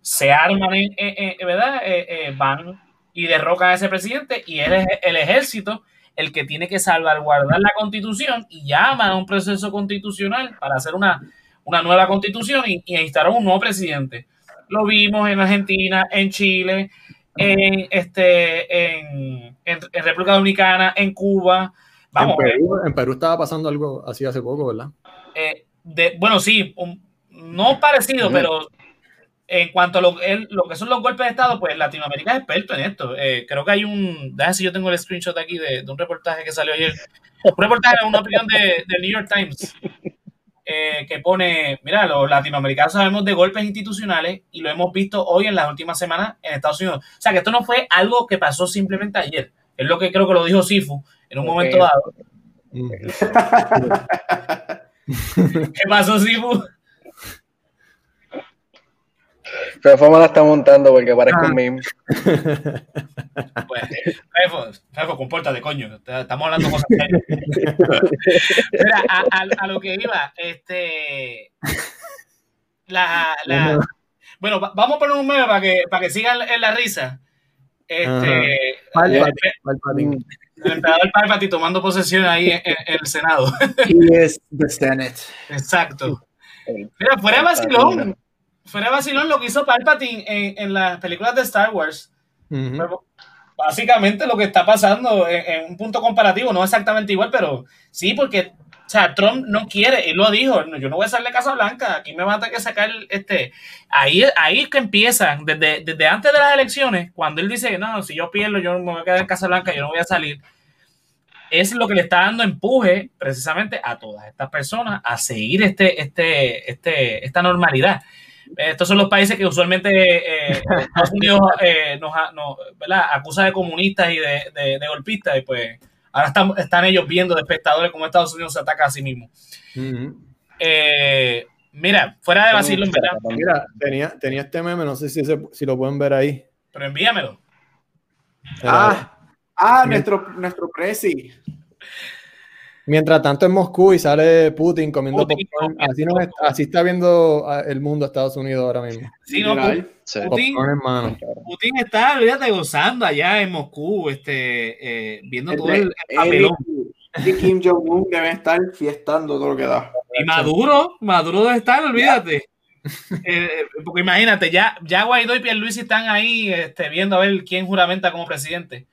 [SPEAKER 3] se arman, ¿verdad? Eh, eh, van y derrocan a ese presidente y él es el ejército el que tiene que salvaguardar la constitución y llaman a un proceso constitucional para hacer una, una nueva constitución y, y instalar un nuevo presidente. Lo vimos en Argentina, en Chile, en, este, en, en, en República Dominicana, en Cuba. Vamos,
[SPEAKER 4] en, Perú, en Perú estaba pasando algo así hace poco, ¿verdad?
[SPEAKER 3] Eh, de, bueno, sí, un, no parecido, pero en cuanto a lo, el, lo, que son los golpes de Estado, pues Latinoamérica es experto en esto. Eh, creo que hay un, déjame si yo tengo el screenshot aquí de, de, un reportaje que salió ayer, un reportaje, una opinión de, de New York Times, eh, que pone, mira, los latinoamericanos sabemos de golpes institucionales y lo hemos visto hoy en las últimas semanas en Estados Unidos. O sea, que esto no fue algo que pasó simplemente ayer. Es lo que creo que lo dijo Sifu en un okay. momento dado. ¿Qué pasó, Sifu?
[SPEAKER 2] Fefo me la está montando porque parezco un meme.
[SPEAKER 3] Pues, Fefo, Fefo, compórtate, coño. Estamos hablando cosas serias. Mira, a, a, a, lo que iba, este. La, la, bueno, vamos a poner un meme para que, para que sigan en la risa. Este.
[SPEAKER 4] Palpatine,
[SPEAKER 3] el, emperador Palpatine tomando posesión ahí en, en el Senado.
[SPEAKER 1] He is the Senate.
[SPEAKER 3] Exacto. Mira, fuera de vacilón fuera vacilón lo que hizo Palpatine en, en las películas de Star Wars. Uh -huh. Básicamente lo que está pasando en, en, un punto comparativo, no exactamente igual, pero sí, porque o sea, Trump no quiere, él lo dijo, yo no voy a hacerle Casa Blanca, aquí me va a tener que sacar este. Ahí, ahí es que empiezan, desde, desde antes de las elecciones, cuando él dice, no, si yo pierdo, yo me voy a quedar en Casa Blanca, yo no voy a salir. Es lo que le está dando empuje precisamente a todas estas personas a seguir este, este, este, esta normalidad estos son los países que usualmente eh, Estados Unidos eh, nos, nos acusa de comunistas y de, de, de, golpistas y pues ahora están, están, ellos viendo de espectadores cómo Estados Unidos se ataca a sí mismo. Uh -huh. eh, mira, fuera de vacilón, ¿verdad?
[SPEAKER 4] Mira, tenía, tenía este meme, no sé si, ese, si lo pueden ver ahí.
[SPEAKER 3] Pero envíamelo.
[SPEAKER 1] Ah, ah nuestro, nuestro presi.
[SPEAKER 4] Mientras tanto en Moscú y sale Putin comiendo Putin, popcorn, así, no, así, está viendo el mundo Estados Unidos ahora mismo.
[SPEAKER 3] Sí, no,
[SPEAKER 4] sí. Putin, popcorn,
[SPEAKER 3] Putin está, olvídate, gozando allá en Moscú, este, eh, viendo el, todo el, el papelón.
[SPEAKER 1] Y Kim Jong-un debe estar fiestando todo lo que da.
[SPEAKER 3] Y Maduro, Maduro debe estar, olvídate. eh, porque imagínate, ya, ya Guaidó y Pierluisi están ahí este, viendo a ver quién juramenta como presidente.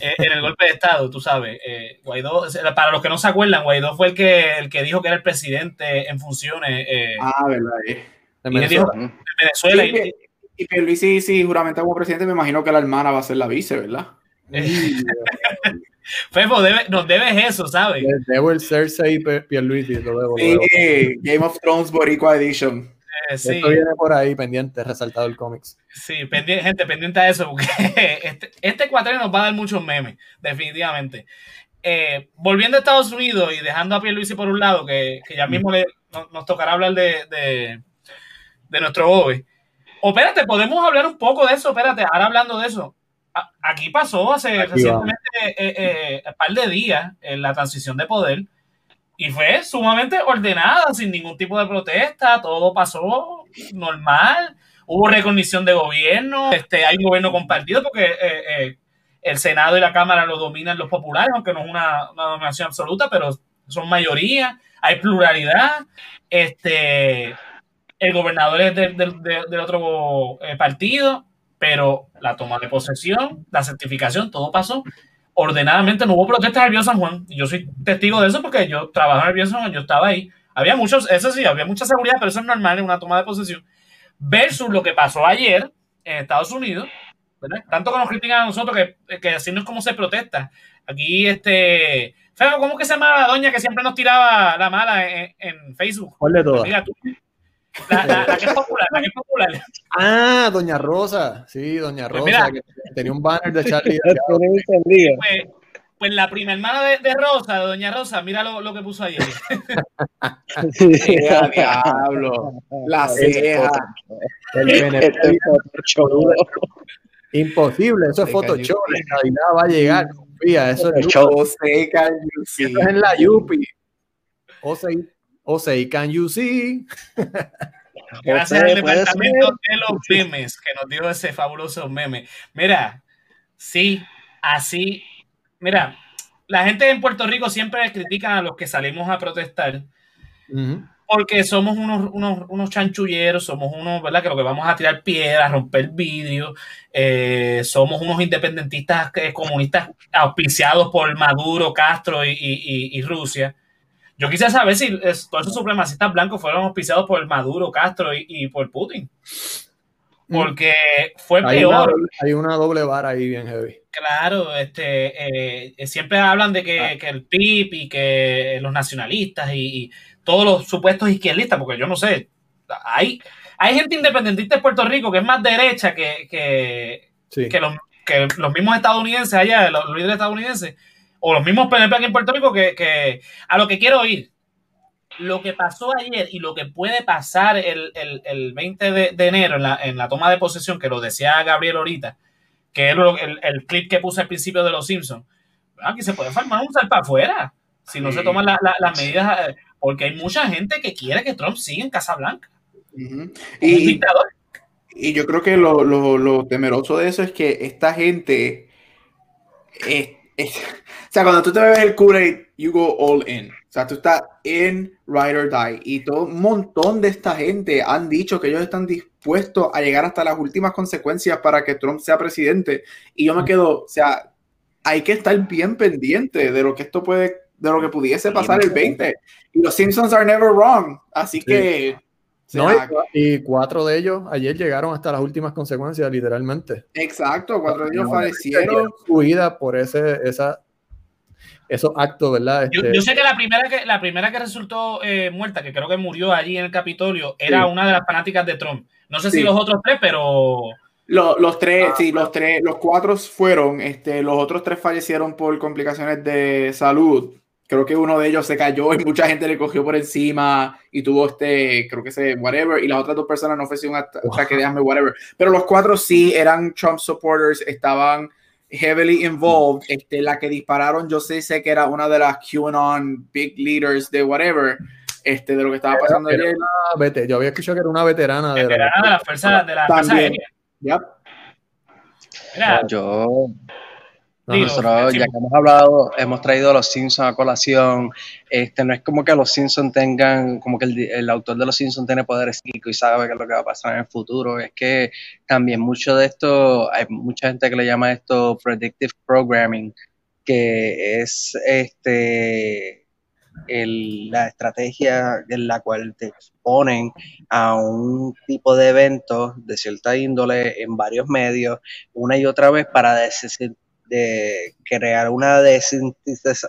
[SPEAKER 3] Eh, en el golpe de Estado, tú sabes. Eh, Guaidó, para los que no se acuerdan, Guaidó fue el que, el que dijo que era el presidente en funciones. Eh,
[SPEAKER 1] ah, verdad.
[SPEAKER 3] Eh. De Venezuela. Dijo, de Venezuela
[SPEAKER 1] sí, y, y Pierluisi, si juramenta como presidente, me imagino que la hermana va a ser la vice, ¿verdad?
[SPEAKER 3] Fefo, debe- nos debes eso, ¿sabes?
[SPEAKER 4] Debo el Cersei y Pierluisi, lo debo. lo
[SPEAKER 1] Sí,
[SPEAKER 4] debo.
[SPEAKER 1] Game of Thrones Boricua Edition.
[SPEAKER 3] Eh, sí,
[SPEAKER 4] Esto viene por ahí pendiente, resaltado el cómics.
[SPEAKER 3] sí, pendiente, gente, pendiente a eso, porque este, este cuatrenio nos va a dar muchos memes, definitivamente. Eh, volviendo a Estados Unidos y dejando a Pierluisi por un lado, que, que ya mismo le- no- nos tocará hablar de, de, de nuestro OVE. O espérate, podemos hablar un poco de eso, espérate, ahora hablando de eso. A- Aquí pasó hace
[SPEAKER 4] Aquí
[SPEAKER 3] recientemente eh, eh, un par de días en la transición de poder y fue sumamente ordenada, sin ningún tipo de protesta, todo pasó normal, hubo recognición de gobierno, este, hay gobierno compartido porque eh, eh, el Senado y la Cámara lo dominan los populares, aunque no es una, una dominación absoluta, pero son mayoría, hay pluralidad, este, el gobernador es del, del- del- otro eh, partido, pero la toma de posesión, la certificación, todo pasó ordenadamente, no hubo protestas en el Viejo San Juan, y yo soy testigo de eso porque yo trabajo en el Viejo San Juan, yo estaba ahí, había muchos, eso sí, había mucha seguridad, pero eso es normal en una toma de posesión, versus lo que pasó ayer en Estados Unidos, ¿verdad? Tanto que nos critican a nosotros que, que así no es como se protesta. Aquí, este, Feo, ¿cómo que se llama la doña que siempre nos tiraba la mala en, en Facebook?
[SPEAKER 4] ¿Cuál de todas?
[SPEAKER 3] Amiga, tú. La, la- la que es popular, la que es popular.
[SPEAKER 4] Ah, Doña Rosa. Sí, Doña
[SPEAKER 3] Pues
[SPEAKER 4] Rosa,
[SPEAKER 3] mira.
[SPEAKER 4] que tenía un banner de Charlie.
[SPEAKER 3] Pues, pues la prima hermana de, de Rosa, de Doña Rosa, mira lo, lo que puso ayer.
[SPEAKER 1] ¡Qué diablo! La ceja.
[SPEAKER 4] El
[SPEAKER 2] Este
[SPEAKER 4] PNP.
[SPEAKER 2] es Photoshop.
[SPEAKER 4] Imposible, eso es Photoshop. La Navidad va a llegar, confía. Eso es,
[SPEAKER 1] see?
[SPEAKER 4] eso es en la Yupi. O say, o say, can you see?
[SPEAKER 3] Gracias al departamento
[SPEAKER 2] ser.
[SPEAKER 3] de los memes que nos dio ese fabuloso meme. Mira, sí, así. Mira, la gente en Puerto Rico siempre critica a los que salimos a protestar porque somos unos, unos, unos chanchulleros, somos unos, ¿verdad? Que lo que vamos a tirar piedras, romper vidrio, eh, somos unos independentistas eh, comunistas auspiciados por Maduro, Castro y, y- y- y Rusia. Yo quisiera saber si es- todos esos supremacistas blancos fueron auspiciados por Maduro, Castro y, y por Putin. Porque fue
[SPEAKER 4] Hay una,
[SPEAKER 3] peor.
[SPEAKER 4] doble- hay una doble vara ahí bien heavy.
[SPEAKER 3] Claro, este, eh, siempre hablan de que, que el PIB y que los nacionalistas y, y todos los supuestos izquierdistas, porque yo no sé, hay, hay gente independentista en Puerto Rico que es más derecha que, que,
[SPEAKER 4] Sí.
[SPEAKER 3] que los, que los mismos estadounidenses allá, los líderes estadounidenses, o los mismos PNP aquí en Puerto Rico, que, que a lo que quiero ir, lo que pasó ayer y lo que puede pasar el, el- el 20 de, de enero en la, en la toma de posesión, que lo decía Gabriel ahorita, que es lo- el, el clip que puse al principio de Los Simpsons, aquí se puede formar un salpa afuera si no
[SPEAKER 1] Sí.
[SPEAKER 3] se toman la- la- las medidas, eh, porque hay mucha gente que quiere que Trump siga en Casa Blanca. Un
[SPEAKER 1] Y,
[SPEAKER 3] dictador.
[SPEAKER 1] y yo creo que lo, lo- lo temeroso de eso es que esta gente. Es- o sea, cuando tú te bebes el Kool-Aid, you go all in. O sea, tú estás in ride or die. Y todo un montón de esta gente han dicho que ellos están dispuestos a llegar hasta las últimas consecuencias para que Trump sea presidente. Y yo me quedo, o sea, hay que estar bien pendiente de lo que esto puede, de lo que pudiese pasar el 20. Y los Simpsons are never wrong. Así que.
[SPEAKER 4] No, y, y cuatro de ellos ayer llegaron hasta las últimas consecuencias, literalmente.
[SPEAKER 1] Exacto, cuatro de ellos
[SPEAKER 4] No,
[SPEAKER 1] fallecieron.
[SPEAKER 4] Su vida por ese, esa, esos actos, ¿verdad?
[SPEAKER 3] Yo,
[SPEAKER 4] Este,
[SPEAKER 3] yo sé que la primera que la primera que resultó eh, muerta, que creo que murió allí en el Capitolio, era
[SPEAKER 1] Sí.
[SPEAKER 3] una de las fanáticas de Trump. No sé si los otros tres, pero
[SPEAKER 1] Los, los tres,
[SPEAKER 3] Ah,
[SPEAKER 1] sí, los tres, los cuatro fueron, este, los otros tres fallecieron por complicaciones de salud. Creo que uno de ellos se cayó y mucha gente le cogió por encima y tuvo este, creo que ese, whatever, y las otras dos personas no un ata- ataque de asma, whatever. Pero los cuatro sí eran Trump supporters, estaban heavily involved. Este, la que dispararon, yo sé, sé que era una de las QAnon big leaders de whatever, este, de lo que estaba pasando
[SPEAKER 4] Era-
[SPEAKER 1] ayer.
[SPEAKER 4] una yo había escuchado que era una veterana de la-
[SPEAKER 3] veterana de la fuerza de la fuerza
[SPEAKER 1] También.
[SPEAKER 3] aérea.
[SPEAKER 1] Yep.
[SPEAKER 3] Mira,
[SPEAKER 2] Yo, nosotros, ya que hemos hablado, hemos traído a los Simpsons a colación. Este, no es como que los Simpsons tengan, como que el, el autor de los Simpsons tiene poderes psíquicos y sabe qué es lo que va a pasar en el futuro. Es que también mucho de esto, hay mucha gente que le llama esto predictive programming, que es este el- la estrategia en la cual te exponen a un tipo de eventos de cierta índole en varios medios una y otra vez para des- de crear una,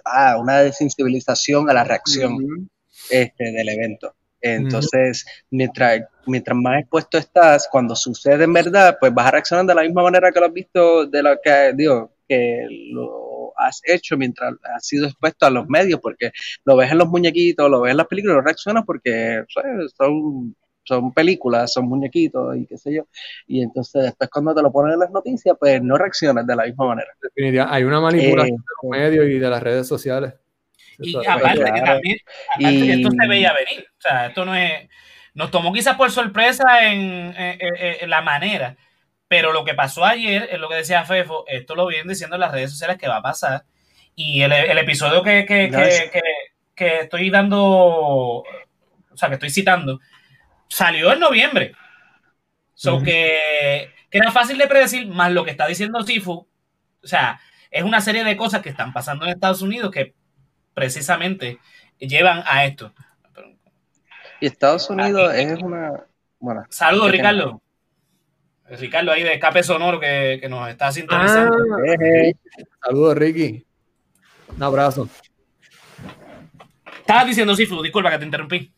[SPEAKER 2] ah, una desensibilización a la reacción este, del evento. Entonces, mientras, mientras más expuesto estás, cuando sucede en verdad, pues vas a reaccionar de la misma manera que lo has visto, de lo que, digo, que lo has hecho mientras has sido expuesto a los medios, porque lo ves en los muñequitos, lo ves en las películas, no reaccionas porque ¿sabes? son, son películas, son muñequitos y qué sé yo. Y entonces después cuando te lo ponen en las noticias, pues no reaccionas de la misma manera.
[SPEAKER 4] Definitivamente, hay una manipulación
[SPEAKER 2] Eh,
[SPEAKER 4] de los medios y de las redes sociales.
[SPEAKER 3] Y
[SPEAKER 4] Eso-
[SPEAKER 3] aparte que también, aparte que esto se veía venir. O sea, esto no es. Nos tomó quizás por sorpresa en, en- en- en la manera. Pero lo que pasó ayer, es lo que decía Fefo, esto lo vienen diciendo en las redes sociales que va a pasar. Y el, el episodio que, que,
[SPEAKER 2] No,
[SPEAKER 3] que-
[SPEAKER 2] es-
[SPEAKER 3] que- que estoy dando, o sea, que estoy citando, salió en noviembre. So que, que era fácil de predecir, más lo que está diciendo Sifu. O sea, es una serie de cosas que están pasando en Estados Unidos que precisamente llevan a esto.
[SPEAKER 2] Y Estados Unidos
[SPEAKER 3] Ah, y-
[SPEAKER 2] es una... Bueno,
[SPEAKER 3] Saludos. Ricardo. Ricardo ahí de Escape Sonoro que, que nos está sintonizando.
[SPEAKER 2] eh,
[SPEAKER 4] Saludos, Ricky. Un abrazo.
[SPEAKER 3] Estabas diciendo Sifu, disculpa que te interrumpí.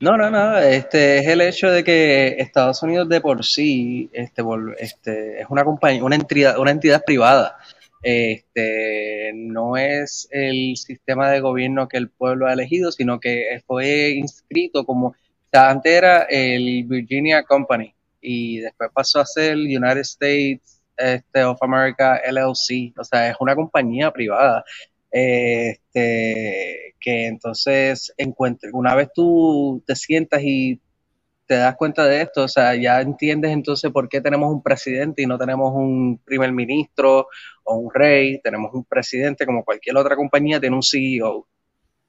[SPEAKER 2] No, no, no, este es el hecho de que Estados Unidos de por sí este, este, es una compañía, una entidad, una entidad privada. Este, no es el sistema de gobierno que el pueblo ha elegido, sino que fue inscrito como, o sea, antes era el Virginia Company y después pasó a ser United States este, of America LLC, o sea, es una compañía privada. Este, que entonces encuentre, una vez tú te sientas y te das cuenta de esto, o sea, ya entiendes entonces por qué tenemos un presidente y no tenemos un primer ministro o un rey, tenemos un presidente como cualquier otra compañía tiene un CEO.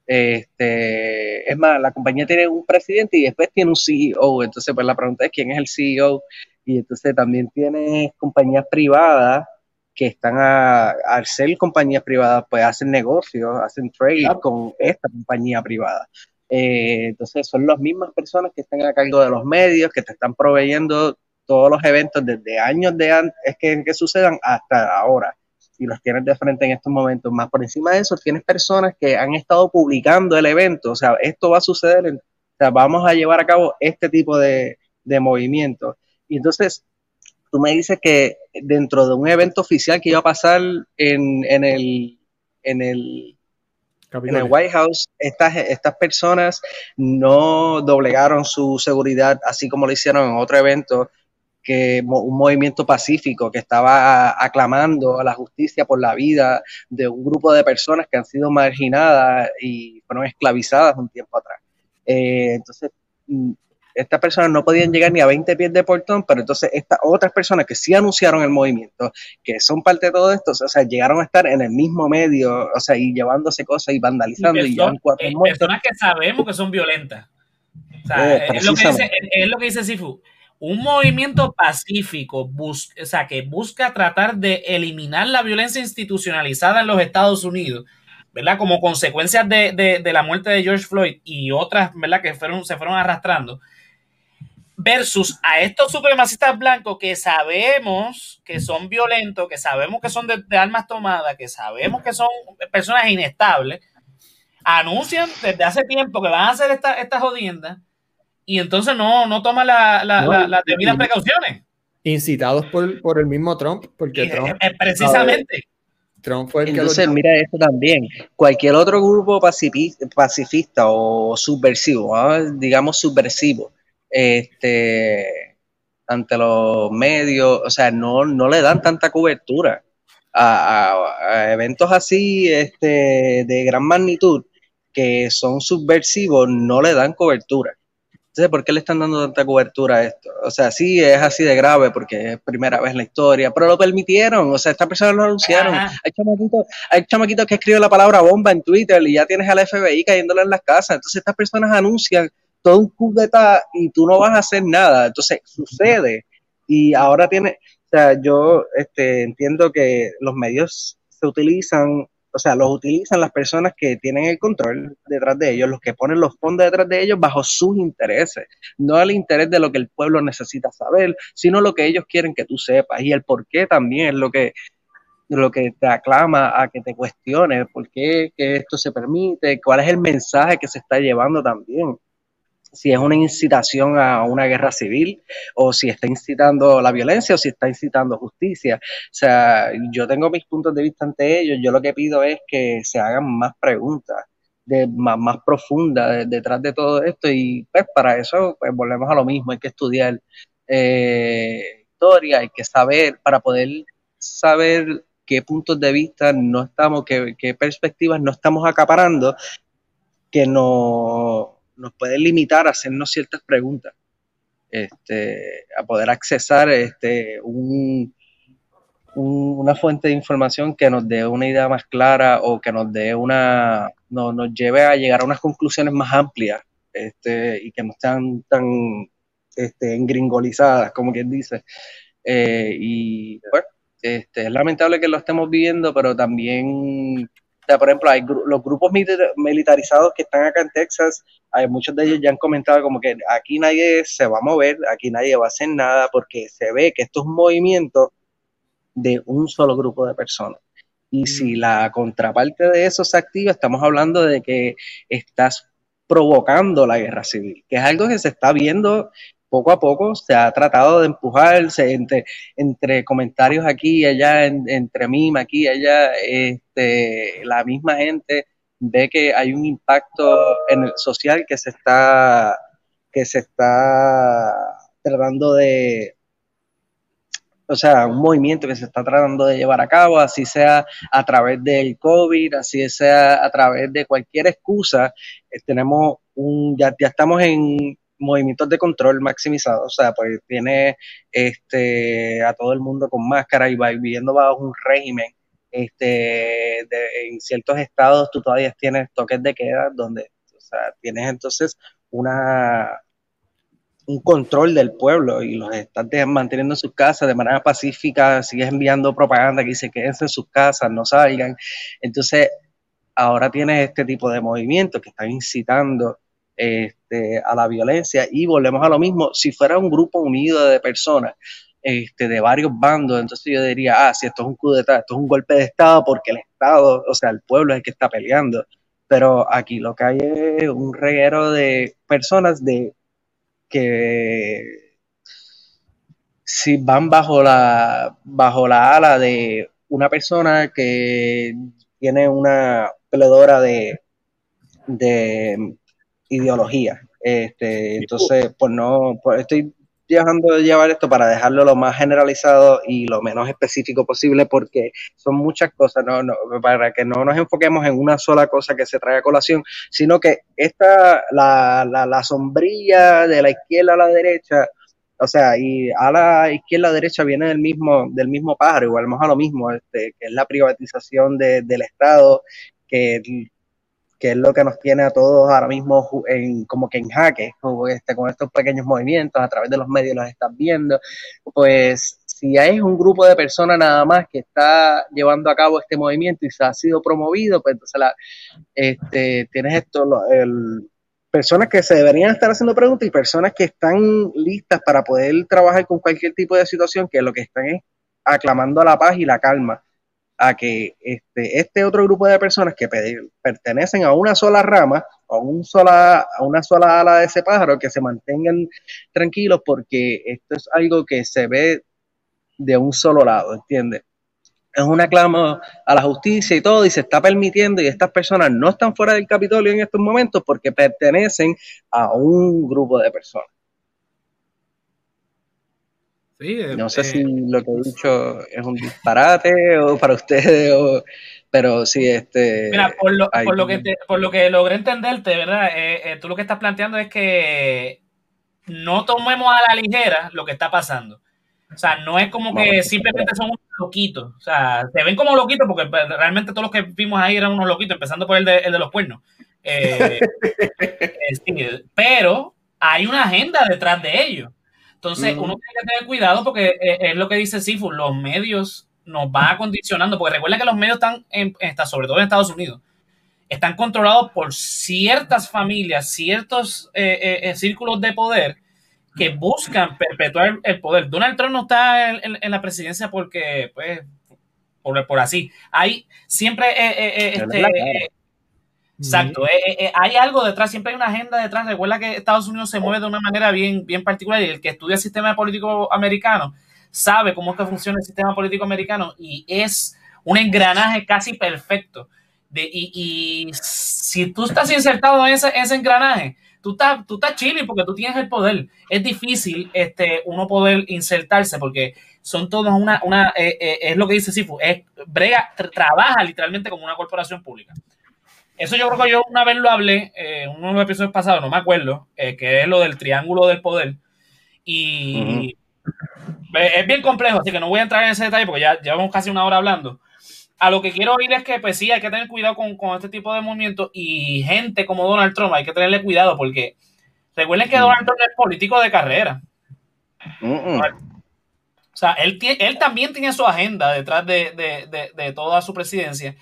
[SPEAKER 2] Este, es más, la compañía tiene un presidente y después tiene un CEO, entonces pues la pregunta es quién es el CEO y entonces también tienes compañías privadas que están a, al ser compañías privadas, pues hacen negocios, hacen trade
[SPEAKER 1] Claro.
[SPEAKER 2] con esta compañía privada. Eh, entonces son las mismas personas que están a cargo de los medios, que te están proveyendo todos los eventos desde años de antes que, que sucedan hasta ahora. Y los tienes de frente en estos momentos. Más por encima de eso, tienes personas que han estado publicando el evento. O sea, esto va a suceder, o sea, vamos a llevar a cabo este tipo de, de movimientos. Y entonces, tú me dices que dentro de un evento oficial que iba a pasar en, en el, en el en el. White House, estas, estas personas no doblegaron su seguridad, así como lo hicieron en otro evento, que un movimiento pacífico que estaba aclamando a la justicia por la vida de un grupo de personas que han sido marginadas y fueron esclavizadas un tiempo atrás. Eh, entonces, mm, estas personas no podían llegar ni a 20 pies de portón, pero entonces estas otras personas que sí anunciaron el movimiento, que son parte de todo esto, o sea, llegaron a estar en el mismo medio, o sea, y llevándose cosas y vandalizando y,
[SPEAKER 3] perso-
[SPEAKER 2] llevan cuatro
[SPEAKER 3] eh, personas que sabemos que son violentas. O sea,
[SPEAKER 2] Eh,
[SPEAKER 3] es, lo que dice, es lo que dice Sifu. Un movimiento pacífico bus- o sea, que busca tratar de eliminar la violencia institucionalizada en los Estados Unidos, ¿verdad? Como consecuencias de, de- de la muerte de George Floyd y otras, ¿verdad? Que fueron, se fueron arrastrando. Versus a estos supremacistas blancos que sabemos que son violentos, que sabemos que son de, de armas tomadas, que sabemos que son personas inestables, anuncian desde hace tiempo que van a hacer esta, esta jodienda y entonces no, no toman la- la-
[SPEAKER 4] No,
[SPEAKER 3] la- las debidas precauciones.
[SPEAKER 4] Incitados por, por el mismo Trump, porque
[SPEAKER 3] Y,
[SPEAKER 4] Trump,
[SPEAKER 3] eh, eh, precisamente.
[SPEAKER 4] Trump fue el
[SPEAKER 2] Entonces, mira esto también. Cualquier otro grupo pacifi- pacifista o subversivo, ¿ah? digamos subversivo, este, ante los medios, o sea, no, no le dan tanta cobertura a, a- a eventos así este, de gran magnitud que son subversivos, no le dan cobertura. Entonces, ¿por qué le están dando tanta cobertura a esto? O sea, sí es así de grave porque es primera vez en la historia, pero lo permitieron, o sea, estas personas lo anunciaron.
[SPEAKER 3] Ajá.
[SPEAKER 2] Hay chamaquitos, hay chamaquitos que escriben la palabra bomba en Twitter y ya tienes al FBI cayéndole en las casas. Entonces, estas personas anuncian todo un coup d'etat y tú no vas a hacer nada. Entonces, sucede. Y ahora tiene, o sea, yo este, entiendo que los medios se utilizan, o sea, los utilizan las personas que tienen el control detrás de ellos, los que ponen los fondos detrás de ellos bajo sus intereses, no el interés de lo que el pueblo necesita saber, sino lo que ellos quieren que tú sepas y el por qué también es lo que lo que te aclama a que te cuestiones por qué que esto se permite, cuál es el mensaje que se está llevando también. Si es una incitación a una guerra civil, o si está incitando la violencia, o si está incitando justicia. O sea, yo tengo mis puntos de vista ante ellos. Yo lo que pido es que se hagan más preguntas de, más, más profundas de- detrás de todo esto. Y pues para eso pues, volvemos a lo mismo. Hay que estudiar eh, historia, hay que saber para poder saber qué puntos de vista no estamos, qué, qué perspectivas no estamos acaparando que no, nos pueden limitar a hacernos ciertas preguntas, este, a poder accesar este, un, un- una fuente de información que nos dé una idea más clara o que nos dé una, no- nos lleve a llegar a unas conclusiones más amplias este, y que no estén tan este, engringolizadas, como quien dice. Eh, y pues, este, es lamentable que lo estemos viviendo, pero también, sea, por ejemplo, hay gru- los grupos milita- militarizados que están acá en Texas, hay muchos de ellos ya han comentado como que aquí nadie se va a mover, aquí nadie va a hacer nada, porque se ve que esto es un movimiento de un solo grupo de personas. Y si la contraparte de eso se activa, estamos hablando de que estás provocando la guerra civil, que es algo que se está viendo poco a poco, se ha tratado de empujarse entre, entre comentarios aquí y allá, en- entre mí, aquí y allá, este, la misma gente ve que hay un impacto en el social que se está, que se está tratando de, o sea, un movimiento que se está tratando de llevar a cabo, así sea a través del COVID, así sea a través de cualquier excusa, eh, tenemos un, ya, ya estamos en movimientos de control maximizados, o sea, pues tiene este, a todo el mundo con máscara y va viviendo bajo un régimen. Este, de- en ciertos estados tú todavía tienes toques de queda donde, o sea, tienes entonces una, un control del pueblo y los estás manteniendo en sus casas de manera pacífica, sigues enviando propaganda que dice quédense en sus casas, no salgan. Entonces, ahora tienes este tipo de movimientos que están incitando este, a la violencia y volvemos a lo mismo, si fuera un grupo unido de personas este, de varios bandos, entonces yo diría, ah, si esto es un coup d'etat, esto es un golpe de Estado porque el Estado, o sea, el pueblo es el que está peleando, pero aquí lo que hay es un reguero de personas de que si van bajo la bajo la ala de una persona que tiene una pledora de, de ideología. Este, entonces, pues no, pues estoy dejando de llevar esto para dejarlo lo más generalizado y lo menos específico posible porque son muchas cosas, no, no, para que no nos enfoquemos en una sola cosa que se trae a colación, sino que esta, la, la, la sombrilla de la izquierda a la derecha, o sea, y a la izquierda a la derecha viene del mismo, del mismo pájaro, igual más a lo mismo, este, que es la privatización de, del Estado, que que es lo que nos tiene a todos ahora mismo en, como que en jaque, este, con estos pequeños movimientos, a través de los medios los estás viendo, pues si hay un grupo de personas nada más que está llevando a cabo este movimiento y se ha sido promovido, pues entonces este, tienes esto, el, personas que se deberían estar haciendo preguntas y personas que están listas para poder trabajar con cualquier tipo de situación, que lo que están es aclamando la paz y la calma a que este, este otro grupo de personas que pe- pertenecen a una sola rama, a, un sola, a una sola ala de ese pájaro, que se mantengan tranquilos porque esto es algo que se ve de un solo lado, ¿entiendes? Es un aclamo a la justicia y todo, y se está permitiendo, y estas personas no están fuera del Capitolio en estos momentos porque pertenecen a un grupo de personas.
[SPEAKER 3] Sí,
[SPEAKER 2] No sé
[SPEAKER 3] eh,
[SPEAKER 2] si lo que he dicho es un disparate o para ustedes, o- pero sí, este.
[SPEAKER 3] Mira, por lo,
[SPEAKER 2] hay-
[SPEAKER 3] por lo que te- por lo que logré entenderte, ¿verdad? Eh, eh, tú lo que estás planteando es que no tomemos a la ligera lo que está pasando. O sea, no es como que simplemente son unos loquitos. O sea, se ven como loquitos porque pues, realmente todos los que vimos ahí eran unos loquitos, empezando por el de, el de los cuernos. Eh, eh, sí, pero hay una agenda detrás de ellos. Entonces, uno tiene que tener cuidado porque eh, es lo que dice Sifu, los medios nos van condicionando, porque recuerda que los medios están, en, está, sobre todo en Estados Unidos, están controlados por ciertas familias, ciertos eh, eh, círculos de poder que buscan perpetuar el poder. Donald Trump no está en, en- en la presidencia porque, pues, por, por así. Hay siempre, eh,
[SPEAKER 2] Es
[SPEAKER 3] este, exacto, eh, eh, eh, hay algo detrás, siempre hay una agenda detrás. Recuerda que Estados Unidos se mueve de una manera bien, bien particular y el que estudia el sistema político americano sabe cómo es que funciona el sistema político americano y es un engranaje casi perfecto. De, y, y si tú estás insertado en ese, ese engranaje, tú estás, tú estás chilling porque tú tienes el poder. Es difícil este, uno poder insertarse porque son todos una, una eh, eh, es lo que dice Sifu, es brega, tra- trabaja literalmente como una corporación pública. Eso yo creo que yo una vez lo hablé eh, en de los episodios pasados, no me acuerdo, eh, que es lo del triángulo del poder. Y es bien complejo, así que no voy a entrar en ese detalle porque ya llevamos casi una hora hablando. A lo que quiero oír es que, pues sí, hay que tener cuidado con, con este tipo de movimientos y gente como Donald Trump, hay que tenerle cuidado porque recuerden que Donald Trump es político de carrera. O sea, él, él también tiene su agenda detrás de, de- de- de toda su presidencia.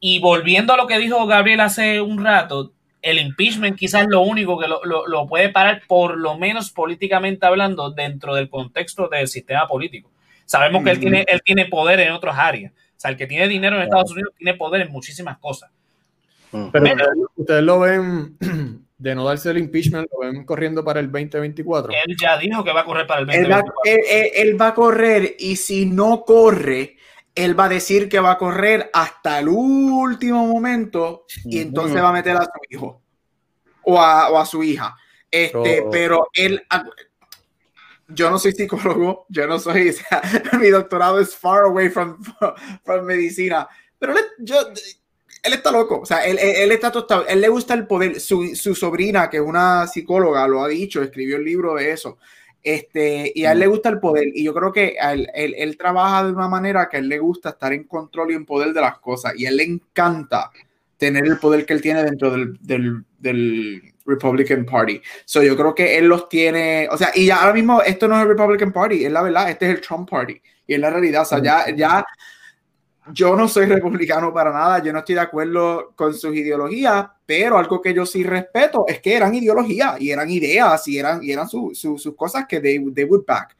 [SPEAKER 3] Y volviendo a lo que dijo Gabriel hace un rato, el impeachment quizás es lo único que lo, lo- lo puede parar, por lo menos políticamente hablando, dentro del contexto del sistema político. Sabemos que él tiene, él tiene poder en otras áreas. O sea, el que tiene dinero en Estados Unidos tiene poder en muchísimas cosas.
[SPEAKER 4] Pero
[SPEAKER 3] Pero-
[SPEAKER 4] ustedes, lo ven, de no darse el impeachment, lo ven corriendo para el 2024.
[SPEAKER 3] Él ya dijo que va a correr para el
[SPEAKER 1] Él va,
[SPEAKER 3] 2024.
[SPEAKER 1] él- él- él va a correr y si no corre, él va a decir que va a correr hasta el último momento y entonces va a meter a su hijo o a, o a su hija. Este,
[SPEAKER 4] Oh.
[SPEAKER 1] Pero él, yo no soy psicólogo, yo no soy, o sea, mi doctorado es far away from, from medicina, pero él, yo, él está loco, o sea, él, él, él está tostado, él le gusta el poder, su, su sobrina, que es una psicóloga, lo ha dicho, escribió el libro de eso, este, y a él le gusta el poder, y yo creo que él, él, él trabaja de una manera que a él le gusta estar en control y en poder de las cosas, y a él le encanta tener el poder que él tiene dentro del, del, del Republican Party. So yo creo que él los tiene, o sea, y ya ahora mismo esto no es el Republican Party, es la verdad, este es el Trump Party, y es la realidad, o sea, ya, ya yo no soy republicano para nada, yo no estoy de acuerdo con sus ideologías, pero algo que yo sí respeto es que eran ideologías y eran ideas y eran, y eran su- su- sus cosas que they, they would back.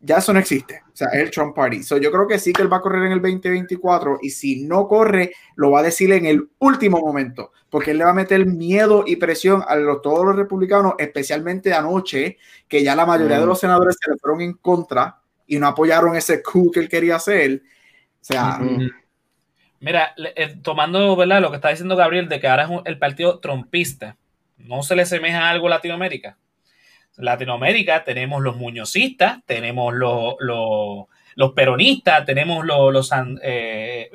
[SPEAKER 1] Ya eso no existe, o sea, es el Trump Party. So, yo creo que sí que él va a correr en el 2024 y si no corre, lo va a decir en el último momento, porque él le va a meter miedo y presión a los, todos los republicanos, especialmente anoche, que ya la mayoría de los senadores se le fueron en contra y no apoyaron ese coup que él quería hacer. O sea,
[SPEAKER 2] Ujú.
[SPEAKER 3] Mira, le- eh, tomando ¿verdad? lo que está diciendo Gabriel de que ahora es un- el partido trompista, ¿no se le semeja a algo a Latinoamérica? Latinoamérica tenemos los muñozistas, tenemos los, los, los peronistas, tenemos los, los, san- eh,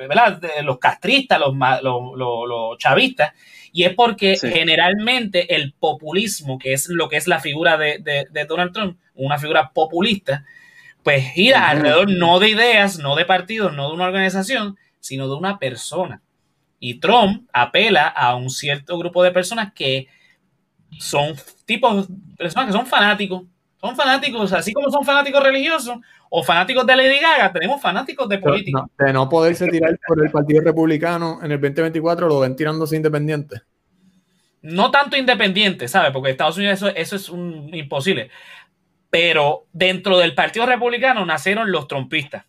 [SPEAKER 3] los castristas, los, los, los- los chavistas, y es porque
[SPEAKER 2] Sí.
[SPEAKER 3] generalmente el populismo, que es lo que es la figura de, de- de Donald Trump, una figura populista, pues gira alrededor no de ideas, no de partidos, no de una organización, sino de una persona. Y Trump apela a un cierto grupo de personas que son tipos, personas que son fanáticos, son fanáticos, así como son fanáticos religiosos o fanáticos de Lady Gaga, tenemos fanáticos de política.
[SPEAKER 4] no- de no poderse tirar por el Partido Republicano en el 2024, lo ven tirándose independiente.
[SPEAKER 3] No tanto independiente, ¿sabes? Porque Estados Unidos eso, eso es un imposible. Pero dentro del Partido Republicano nacieron los trompistas.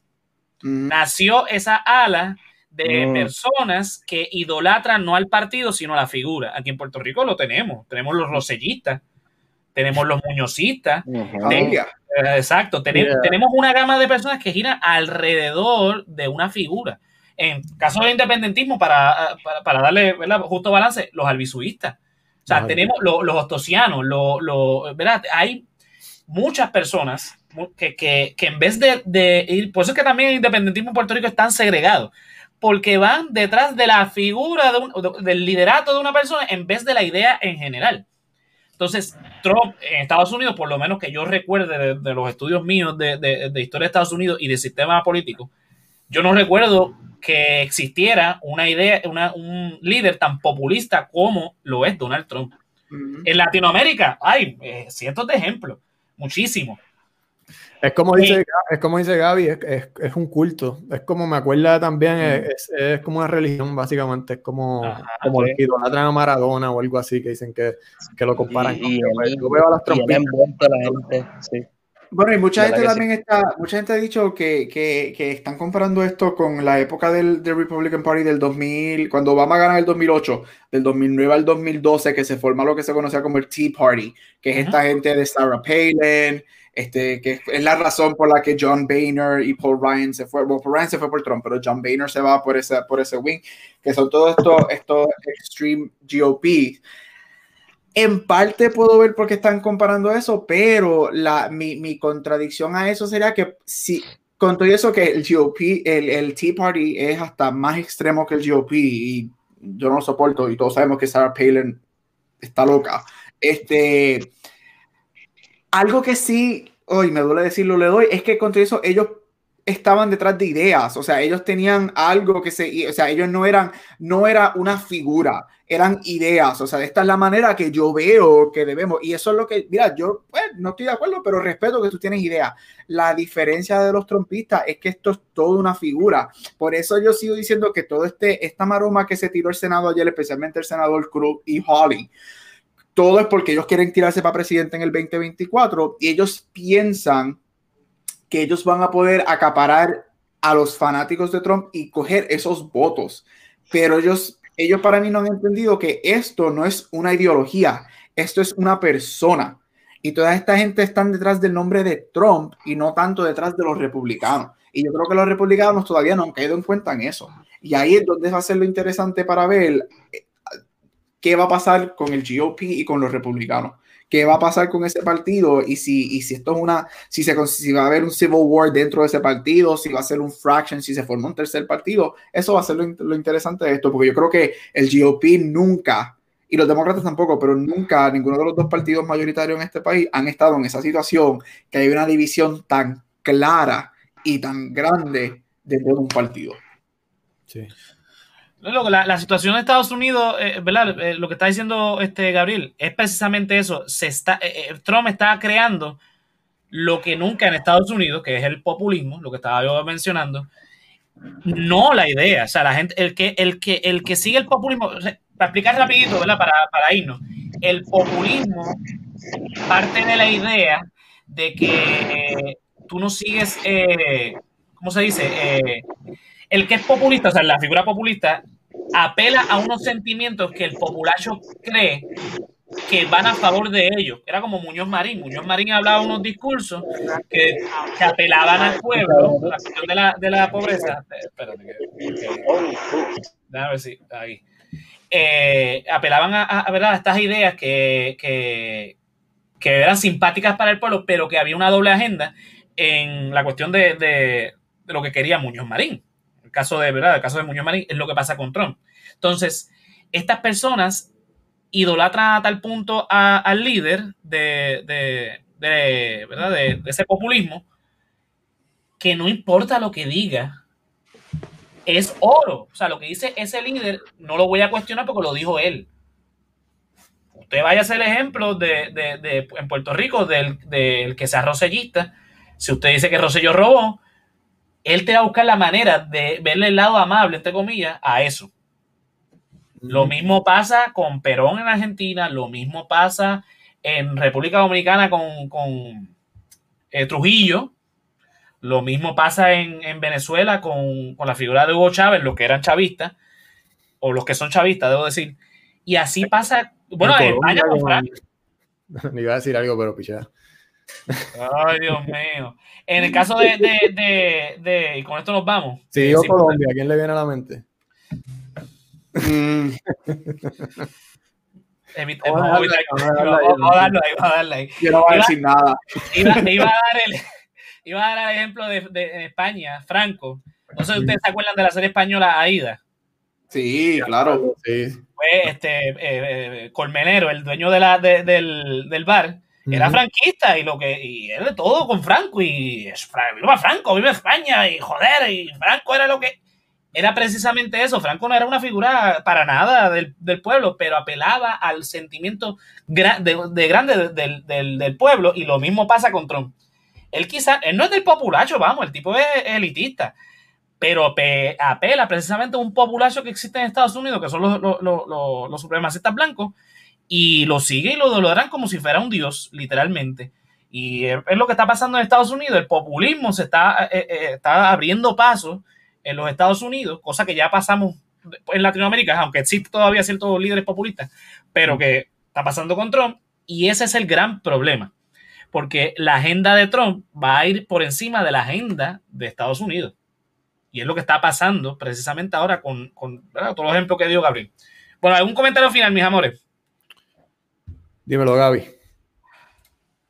[SPEAKER 1] mm,
[SPEAKER 3] nació esa ala de
[SPEAKER 2] Mm.
[SPEAKER 3] personas que idolatran no al partido, sino a la figura. Aquí en Puerto Rico lo tenemos. Tenemos los rosellistas, tenemos los muñozistas.
[SPEAKER 2] Ujú.
[SPEAKER 1] familia.
[SPEAKER 3] eh, exacto, tenemos,
[SPEAKER 4] Yeah.
[SPEAKER 3] tenemos una gama de personas que giran alrededor de una figura. En caso del independentismo, para, para, para darle ¿verdad? justo balance, los albisuistas. O sea, tenemos los, los ostosianos, los, los- ¿verdad? Hay muchas personas que, que, que en vez de, de ir, por eso es que también el independentismo en Puerto Rico es tan segregado, porque van detrás de la figura de un- de- del liderato de una persona en vez de la idea en general. Entonces, Trump en Estados Unidos, por lo menos que yo recuerde de, de los estudios míos de, de- de historia de Estados Unidos y de sistema político, yo no recuerdo que existiera una idea, una- un líder tan populista como lo es Donald Trump. En Latinoamérica hay eh, cientos de ejemplos, muchísimos.
[SPEAKER 4] Es como
[SPEAKER 3] Sí.
[SPEAKER 4] dice, es como dice Gaby, es, es- es un culto. Es como me acuerda también, es, es como una religión, básicamente. Es como,
[SPEAKER 3] Ajá,
[SPEAKER 4] como
[SPEAKER 2] sí.
[SPEAKER 4] idolatran a Maradona o algo así, que dicen que, que lo comparan.
[SPEAKER 2] Y-
[SPEAKER 4] con-
[SPEAKER 2] y él-
[SPEAKER 4] yo veo a las
[SPEAKER 2] la gente, sí.
[SPEAKER 1] Bueno, y mucha
[SPEAKER 2] ¿Verdad
[SPEAKER 1] gente
[SPEAKER 2] que sí?
[SPEAKER 1] también está, mucha gente ha dicho que, que, que están comparando esto con la época del, del Republican Party del 2000, cuando Obama gana el 2008, del 2009 al 2012, que se forma lo que se conocía como el Tea Party, que es esta gente de Sarah Palin, este, que es la razón por la que John Boehner y Paul Ryan se fue, bueno, Paul Ryan se fue por Trump, pero John Boehner se va por ese, por ese wing, que son todos estos, estos extreme GOP. En parte puedo ver por qué están comparando eso, pero la, mi, mi contradicción a eso sería que si con todo eso que el GOP, el, el Tea Party es hasta más extremo que el GOP y yo no lo soporto y todos sabemos que Sarah Palin está loca. Este, algo que sí, hoy me duele decirlo, le doy, es que con todo eso ellos estaban detrás de ideas, o sea, ellos tenían algo que se, o sea, ellos no eran, no era una figura, eran ideas, o sea, esta es la manera que yo veo que debemos, y eso es lo que, mira, yo pues, no estoy de acuerdo, pero respeto que tú tienes ideas. La diferencia de los trompistas es que esto es toda una figura, por eso yo sigo diciendo que todo este, esta maroma que se tiró el Senado ayer, especialmente el senador Cruz y Holly, todo es porque ellos quieren tirarse para presidente en el 2024 y ellos piensan que ellos van a poder acaparar a los fanáticos de Trump y coger esos votos. Pero ellos, ellos para mí no han entendido que esto no es una ideología, esto es una persona. Y toda esta gente están detrás del nombre de Trump y no tanto detrás de los republicanos. Y yo creo que los republicanos todavía no han caído en cuenta en eso. Y ahí es donde va a ser lo interesante para ver eh, qué va a pasar con el GOP y con los republicanos qué va a pasar con ese partido y si, y si esto es una, si, se, si va a haber un civil war dentro de ese partido, si va a ser un fraction, si se forma un tercer partido, eso va a ser lo, lo interesante de esto, porque yo creo que el GOP nunca, y los demócratas tampoco, pero nunca ninguno de los dos partidos mayoritarios en este país han estado en esa situación que hay una división tan clara y tan grande dentro de un partido.
[SPEAKER 4] Sí.
[SPEAKER 3] La, la, situación de Estados Unidos, eh, ¿verdad? Eh, lo que está diciendo este Gabriel es precisamente eso. Se está, eh, Trump está creando lo que nunca en Estados Unidos, que es el populismo, lo que estaba yo mencionando, no la idea. O sea, la gente, el que, el que, el que sigue el populismo, para explicar rapidito, ¿verdad? Para, para irnos, el populismo parte de la idea de que tú no sigues, ¿cómo se dice? el que es populista, o sea, la figura populista, apela a unos sentimientos que el populacho cree que van a favor de ellos. Era como Muñoz Marín. Muñoz Marín hablaba unos discursos que, que apelaban al pueblo, la cuestión de la, de la pobreza. Espérate, déjame ver si, ahí. Eh, apelaban a, a, ¿verdad? estas ideas que, que, que, eran simpáticas para el pueblo, pero que había una doble agenda en la cuestión de, de lo que quería Muñoz Marín caso de verdad, el caso de Muñoz Marín, es lo que pasa con Trump. Entonces, estas personas idolatran a tal punto a, al líder de, de, de ¿verdad? De, ese populismo que no importa lo que diga, es oro. O sea, lo que dice ese líder no lo voy a cuestionar porque lo dijo él. Usted vaya a ser el ejemplo de, de, de en Puerto Rico del, del que sea rosellista. Si usted dice que Rosselló robó, él te va a buscar la manera de verle el lado amable, entre comillas, a eso. Lo mismo pasa con Perón en Argentina, lo mismo pasa en República Dominicana con, con eh, Trujillo, lo mismo pasa en, en Venezuela con, con, la figura de Hugo Chávez, los que eran chavistas, o los que son chavistas, debo decir. Y así pasa, bueno, en España con Franco.
[SPEAKER 4] Me iba a decir algo, pero pichada.
[SPEAKER 3] Ay, Dios mío. En el caso de, de, de, de, y con esto nos vamos.
[SPEAKER 4] Sí, digo sí, Colombia, ¿a quién le viene a la mente?
[SPEAKER 1] Mm.
[SPEAKER 3] A darle ahí, vamos a darle ahí.
[SPEAKER 1] Yo no voy a decir nada.
[SPEAKER 3] Iba, iba, a dar el, iba a dar el ejemplo de, de, de España, Franco. No sé si ustedes se acuerdan de la serie española Aida.
[SPEAKER 1] Sí, claro.
[SPEAKER 4] Sí.
[SPEAKER 3] Fue este eh, eh, Colmenero, el dueño de la, de, del, del bar, era franquista y lo que y era de todo con Franco y es viva Franco, vive España y joder, y Franco era lo que era precisamente eso, Franco no era una figura para nada del, del pueblo, pero apelaba al sentimiento gra de, de, grande del, del, del, pueblo y lo mismo pasa con Trump. Él quizá, él no es del populacho, vamos, el tipo es elitista, pero apela precisamente a un populacho que existe en Estados Unidos, que son los, los, los supremacistas blancos, y lo sigue y lo idolatran como si fuera un dios, literalmente. Y es lo que está pasando en Estados Unidos. El populismo se está, eh, eh, está abriendo paso en los Estados Unidos, cosa que ya pasamos en Latinoamérica, aunque existe todavía ciertos líderes populistas, pero que está pasando con Trump. Y ese es el gran problema, porque la agenda de Trump va a ir por encima de la agenda de Estados Unidos. Y es lo que está pasando precisamente ahora con, con todos los ejemplos que dio Gabriel. Bueno, algún comentario final, mis amores.
[SPEAKER 4] Dímelo, Gaby.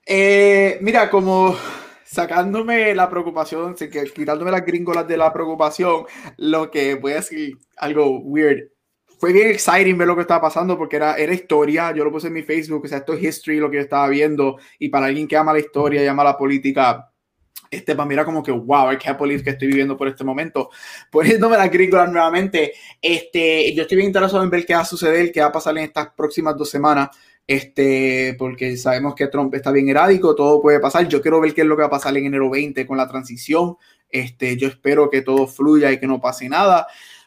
[SPEAKER 1] Eh, mira, como sacándome la preocupación, quitándome las gringolas de la preocupación, lo que voy a decir algo weird. Fue bien exciting ver lo que estaba pasando porque era, era historia. Yo lo puse en mi Facebook, o sea, esto es history, lo que yo estaba viendo. Y para alguien que ama la historia y ama la política, este para mí era como que wow, I can't believe que estoy viviendo por este momento. Poniéndome las gringolas nuevamente, este, yo estoy bien interesado en ver qué va a suceder, qué va a pasar en estas próximas dos semanas este, porque sabemos que Trump está bien erádico, todo puede pasar. Yo quiero ver qué es lo que va a pasar en enero 20 con la transición. Este, yo espero que todo fluya y que no pase nada.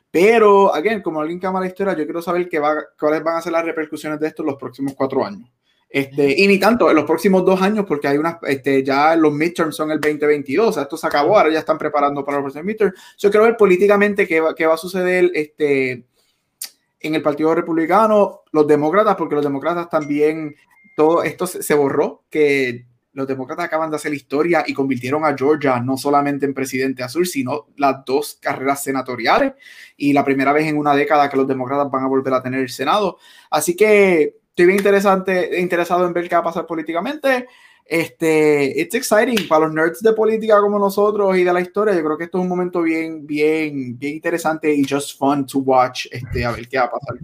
[SPEAKER 1] Pero, again, como alguien que ama la historia, yo quiero saber qué va, cuáles van a ser las repercusiones de esto en los próximos cuatro años. Este, y ni tanto, en los próximos dos años, porque hay unas, este, ya los midterms son el 2022, o sea, esto se acabó, ahora ya están preparando para los próximos midterms. Yo quiero ver políticamente qué va, qué va a suceder, este, en el Partido Republicano, los demócratas, porque los demócratas también, todo esto se, borró, que los demócratas acaban de hacer historia y convirtieron a Georgia no solamente en presidente azul, sino las dos carreras senatoriales y la primera vez en una década que los demócratas van a volver a tener el Senado. Así que estoy bien interesante, interesado en ver qué va a pasar políticamente. Este, it's exciting para los nerds de política como nosotros y de la historia. Yo creo que esto es un momento bien, bien, bien interesante y just fun to watch. Este, a ver qué va a pasar.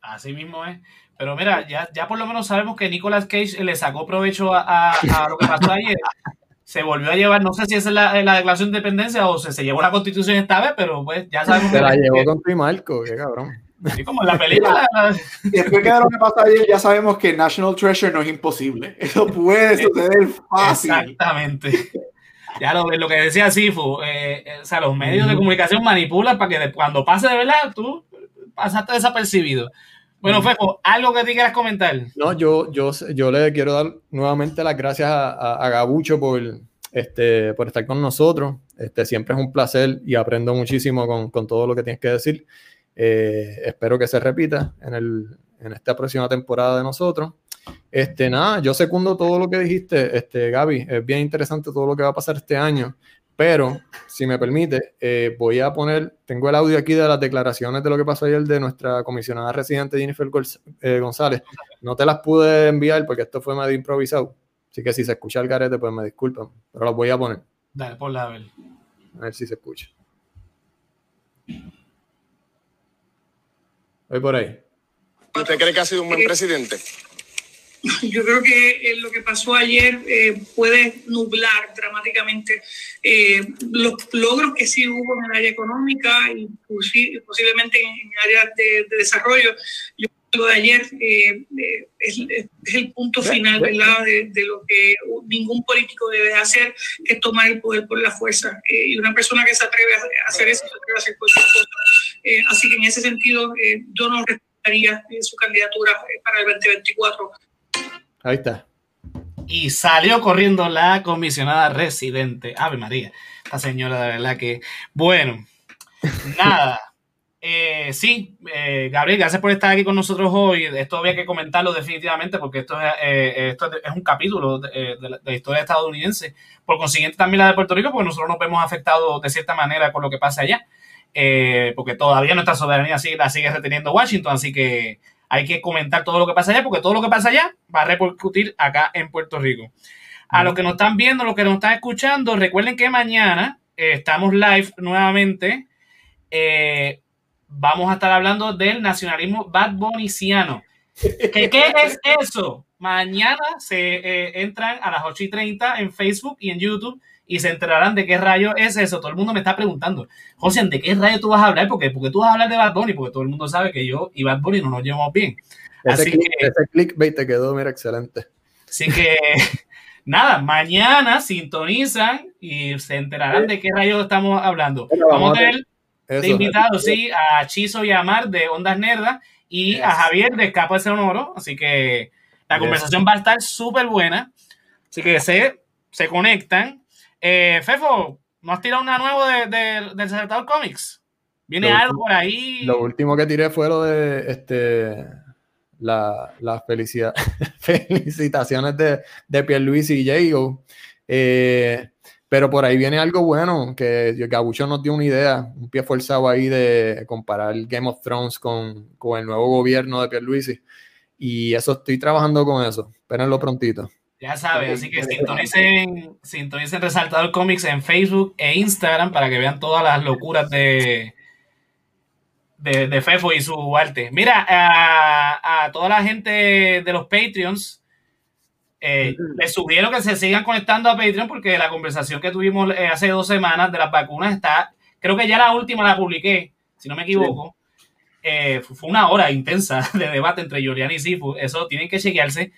[SPEAKER 3] Así mismo es. Pero mira, ya, ya por lo menos sabemos que Nicolas Cage le sacó provecho a, a- a lo que pasó ayer. Se volvió a llevar, no sé si esa es la, la declaración de independencia o se, se llevó la constitución esta vez, pero pues ya sabemos
[SPEAKER 4] Se
[SPEAKER 3] que
[SPEAKER 4] la llevó con tu y Marco, qué cabrón.
[SPEAKER 3] Sí, como en la película.
[SPEAKER 1] Y después que de lo que pasó ayer, ya sabemos que National Treasure no es imposible. Eso puede suceder fácil.
[SPEAKER 3] Exactamente. Ya lo, lo que decía Sifu, eh, eh, o sea, los medios de comunicación manipulan para que de- cuando pase de verdad tú pasaste desapercibido. Bueno, Fejo, algo que te quieras comentar.
[SPEAKER 4] No, yo, yo, yo le quiero dar nuevamente las gracias a, a- a Gabucho por, este, por estar con nosotros. Este, siempre es un placer y aprendo muchísimo con, con todo lo que tienes que decir. Eh, espero que se repita en, el, en esta próxima temporada de nosotros. Este, nada, yo secundo todo lo que dijiste, este, Gaby. Es bien interesante todo lo que va a pasar este año. Pero, si me permite, eh, voy a poner, tengo el audio aquí de las declaraciones de lo que pasó ayer de nuestra comisionada residente Jennifer eh, González. No te las pude enviar porque esto fue medio improvisado. Así que si se escucha el garete, pues me disculpan. Pero las voy a poner.
[SPEAKER 3] Dale, por la ver.
[SPEAKER 4] A ver si se escucha. Voy por ahí.
[SPEAKER 8] ¿Usted cree que ha sido un buen presidente?
[SPEAKER 9] Yo creo que eh, lo que pasó ayer eh, puede nublar dramáticamente eh, los logros que sí hubo en el área económica y posi- posiblemente en, áreas de, de desarrollo. Yo creo que lo de ayer eh, eh, es, es el punto final, ¿verdad?, de, de lo que ningún político debe hacer, que es tomar el poder por la fuerza. Eh, y una persona que se atreve a hacer eso, se atreve a hacer cualquier cosa. Eh, así que en ese sentido, eh, yo no respetaría eh, su candidatura eh, para el 2024.
[SPEAKER 4] Ahí está.
[SPEAKER 3] Y salió corriendo la comisionada residente. Ave María, esta señora de verdad que. Bueno, nada. Eh, sí, eh, Gabriel, gracias por estar aquí con nosotros hoy. Esto había que comentarlo definitivamente porque esto es, eh, esto es un capítulo de, eh, de la, de la historia estadounidense. Por consiguiente, también la de Puerto Rico, porque nosotros nos vemos afectados de cierta manera con lo que pasa allá. Eh, porque todavía nuestra soberanía sigue, la sigue reteniendo Washington, así que hay que comentar todo lo que pasa allá, porque todo lo que pasa allá va a repercutir acá en Puerto Rico. A los que nos están viendo, los que nos están escuchando, recuerden que mañana eh, estamos live nuevamente. Eh, vamos a estar hablando del nacionalismo bad boniciano. ¿Qué, ¿Qué es eso? Mañana se eh, entran a las 8 y 30 en Facebook y en YouTube y se enterarán de qué rayo es eso. Todo el mundo me está preguntando, José, ¿de qué rayo tú vas a hablar? Porque, porque tú vas a hablar de Bad Bunny, porque todo el mundo sabe que yo y Bad Bunny no nos llevamos bien.
[SPEAKER 4] Ese,
[SPEAKER 3] Así
[SPEAKER 4] click,
[SPEAKER 3] que,
[SPEAKER 4] ese clickbait te quedó, mira, excelente.
[SPEAKER 3] así que nada, mañana sintonizan y se enterarán de qué rayo estamos hablando.
[SPEAKER 4] Bueno,
[SPEAKER 3] Vamos
[SPEAKER 4] vamos
[SPEAKER 3] a tener
[SPEAKER 4] Eso.
[SPEAKER 3] de invitados, sí, a Chizo y a Mar de Ondas Nerdas y a Javier de Escapa de Sonoro. Así que la
[SPEAKER 4] Yes.
[SPEAKER 3] conversación va a estar súper buena. Así que se se conectan. Eh, Fefo, ¿no has tirado una nueva de, de- del Resaltador Comics? ¿Viene
[SPEAKER 4] Lo
[SPEAKER 3] algo
[SPEAKER 4] último-
[SPEAKER 3] por ahí?
[SPEAKER 4] Lo último que tiré fue lo de este la, la felicidad, felicitaciones de, de Pierluisi y Jago. Eh, pero por ahí viene algo bueno, que Gabucho nos dio una idea, un pie forzado ahí de comparar Game of Thrones con, con el nuevo gobierno de Pierluisi. Y eso estoy trabajando con eso. Espérenlo prontito.
[SPEAKER 3] Ya saben, así que sintonicen, sintonicen Resaltador Comics en Facebook e Instagram para que vean todas las locuras de, de, de Fefo y su arte. Mira, a, a toda la gente de los Patreons, eh, les sugiero que se sigan conectando a Patreon porque la conversación que tuvimos eh, hace dos semanas de las vacunas está, creo que ya la última la publiqué, si no me equivoco. Eh, fue una hora intensa de debate entre Julián y Sifu. Eso tienen que chequearse.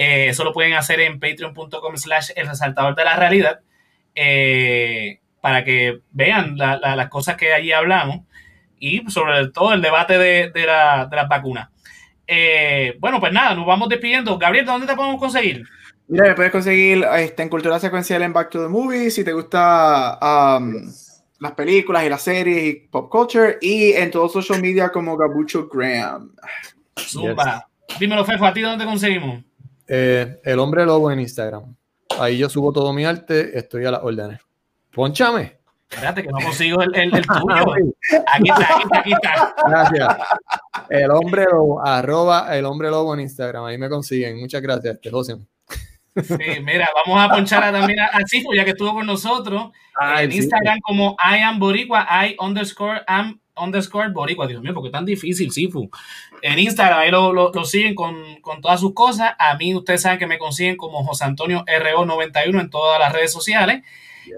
[SPEAKER 3] Eh, eso lo pueden hacer en patreon.com slash el resaltador de la realidad eh, para que vean la- la- las cosas que allí hablamos y sobre todo el debate de, de la- de las vacunas. Eh, bueno, pues nada, nos vamos despidiendo. Gabriel, ¿dónde te podemos conseguir?
[SPEAKER 1] Mira, me puedes conseguir este, en Cultura Secuencial en Back to the Movies si te gusta um, las películas y las series y pop culture y en todos los social media como Gabucho Graham.
[SPEAKER 3] Zumba. Dímelo, Fefo, ¿a ti dónde te conseguimos?
[SPEAKER 4] Eh, el hombre lobo en Instagram. Ahí yo subo todo mi arte, estoy a las órdenes. Ponchame.
[SPEAKER 3] Espérate que no consigo el, el- el tuyo. Aquí está, aquí está, aquí está.
[SPEAKER 4] Gracias. El hombre lobo, arroba el hombre lobo en Instagram. Ahí me consiguen. Muchas gracias, este José.
[SPEAKER 3] Sí, mira, vamos a ponchar a- también a, Sifu, ya que estuvo con nosotros.
[SPEAKER 4] Ay,
[SPEAKER 3] en
[SPEAKER 4] sí.
[SPEAKER 3] Instagram como I am Boricua, I underscore am underscore Boricua. Dios mío, porque es tan difícil, Sifu. En Instagram ahí lo, lo- lo siguen con, con todas sus cosas. A mí ustedes saben que me consiguen como José Antonio RO91 en todas las redes sociales.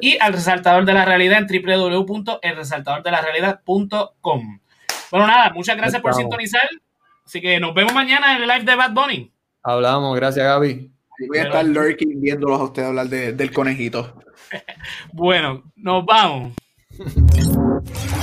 [SPEAKER 3] Y al resaltador de la realidad en www.elresaltadordelarealidad.com. Bueno, nada, muchas gracias por sintonizar. Así que nos vemos mañana en el live de Bad Bunny.
[SPEAKER 4] Hablamos, gracias Gaby.
[SPEAKER 1] Y voy a estar lurking viéndolos a ustedes hablar de- del conejito.
[SPEAKER 3] Bueno, nos vamos.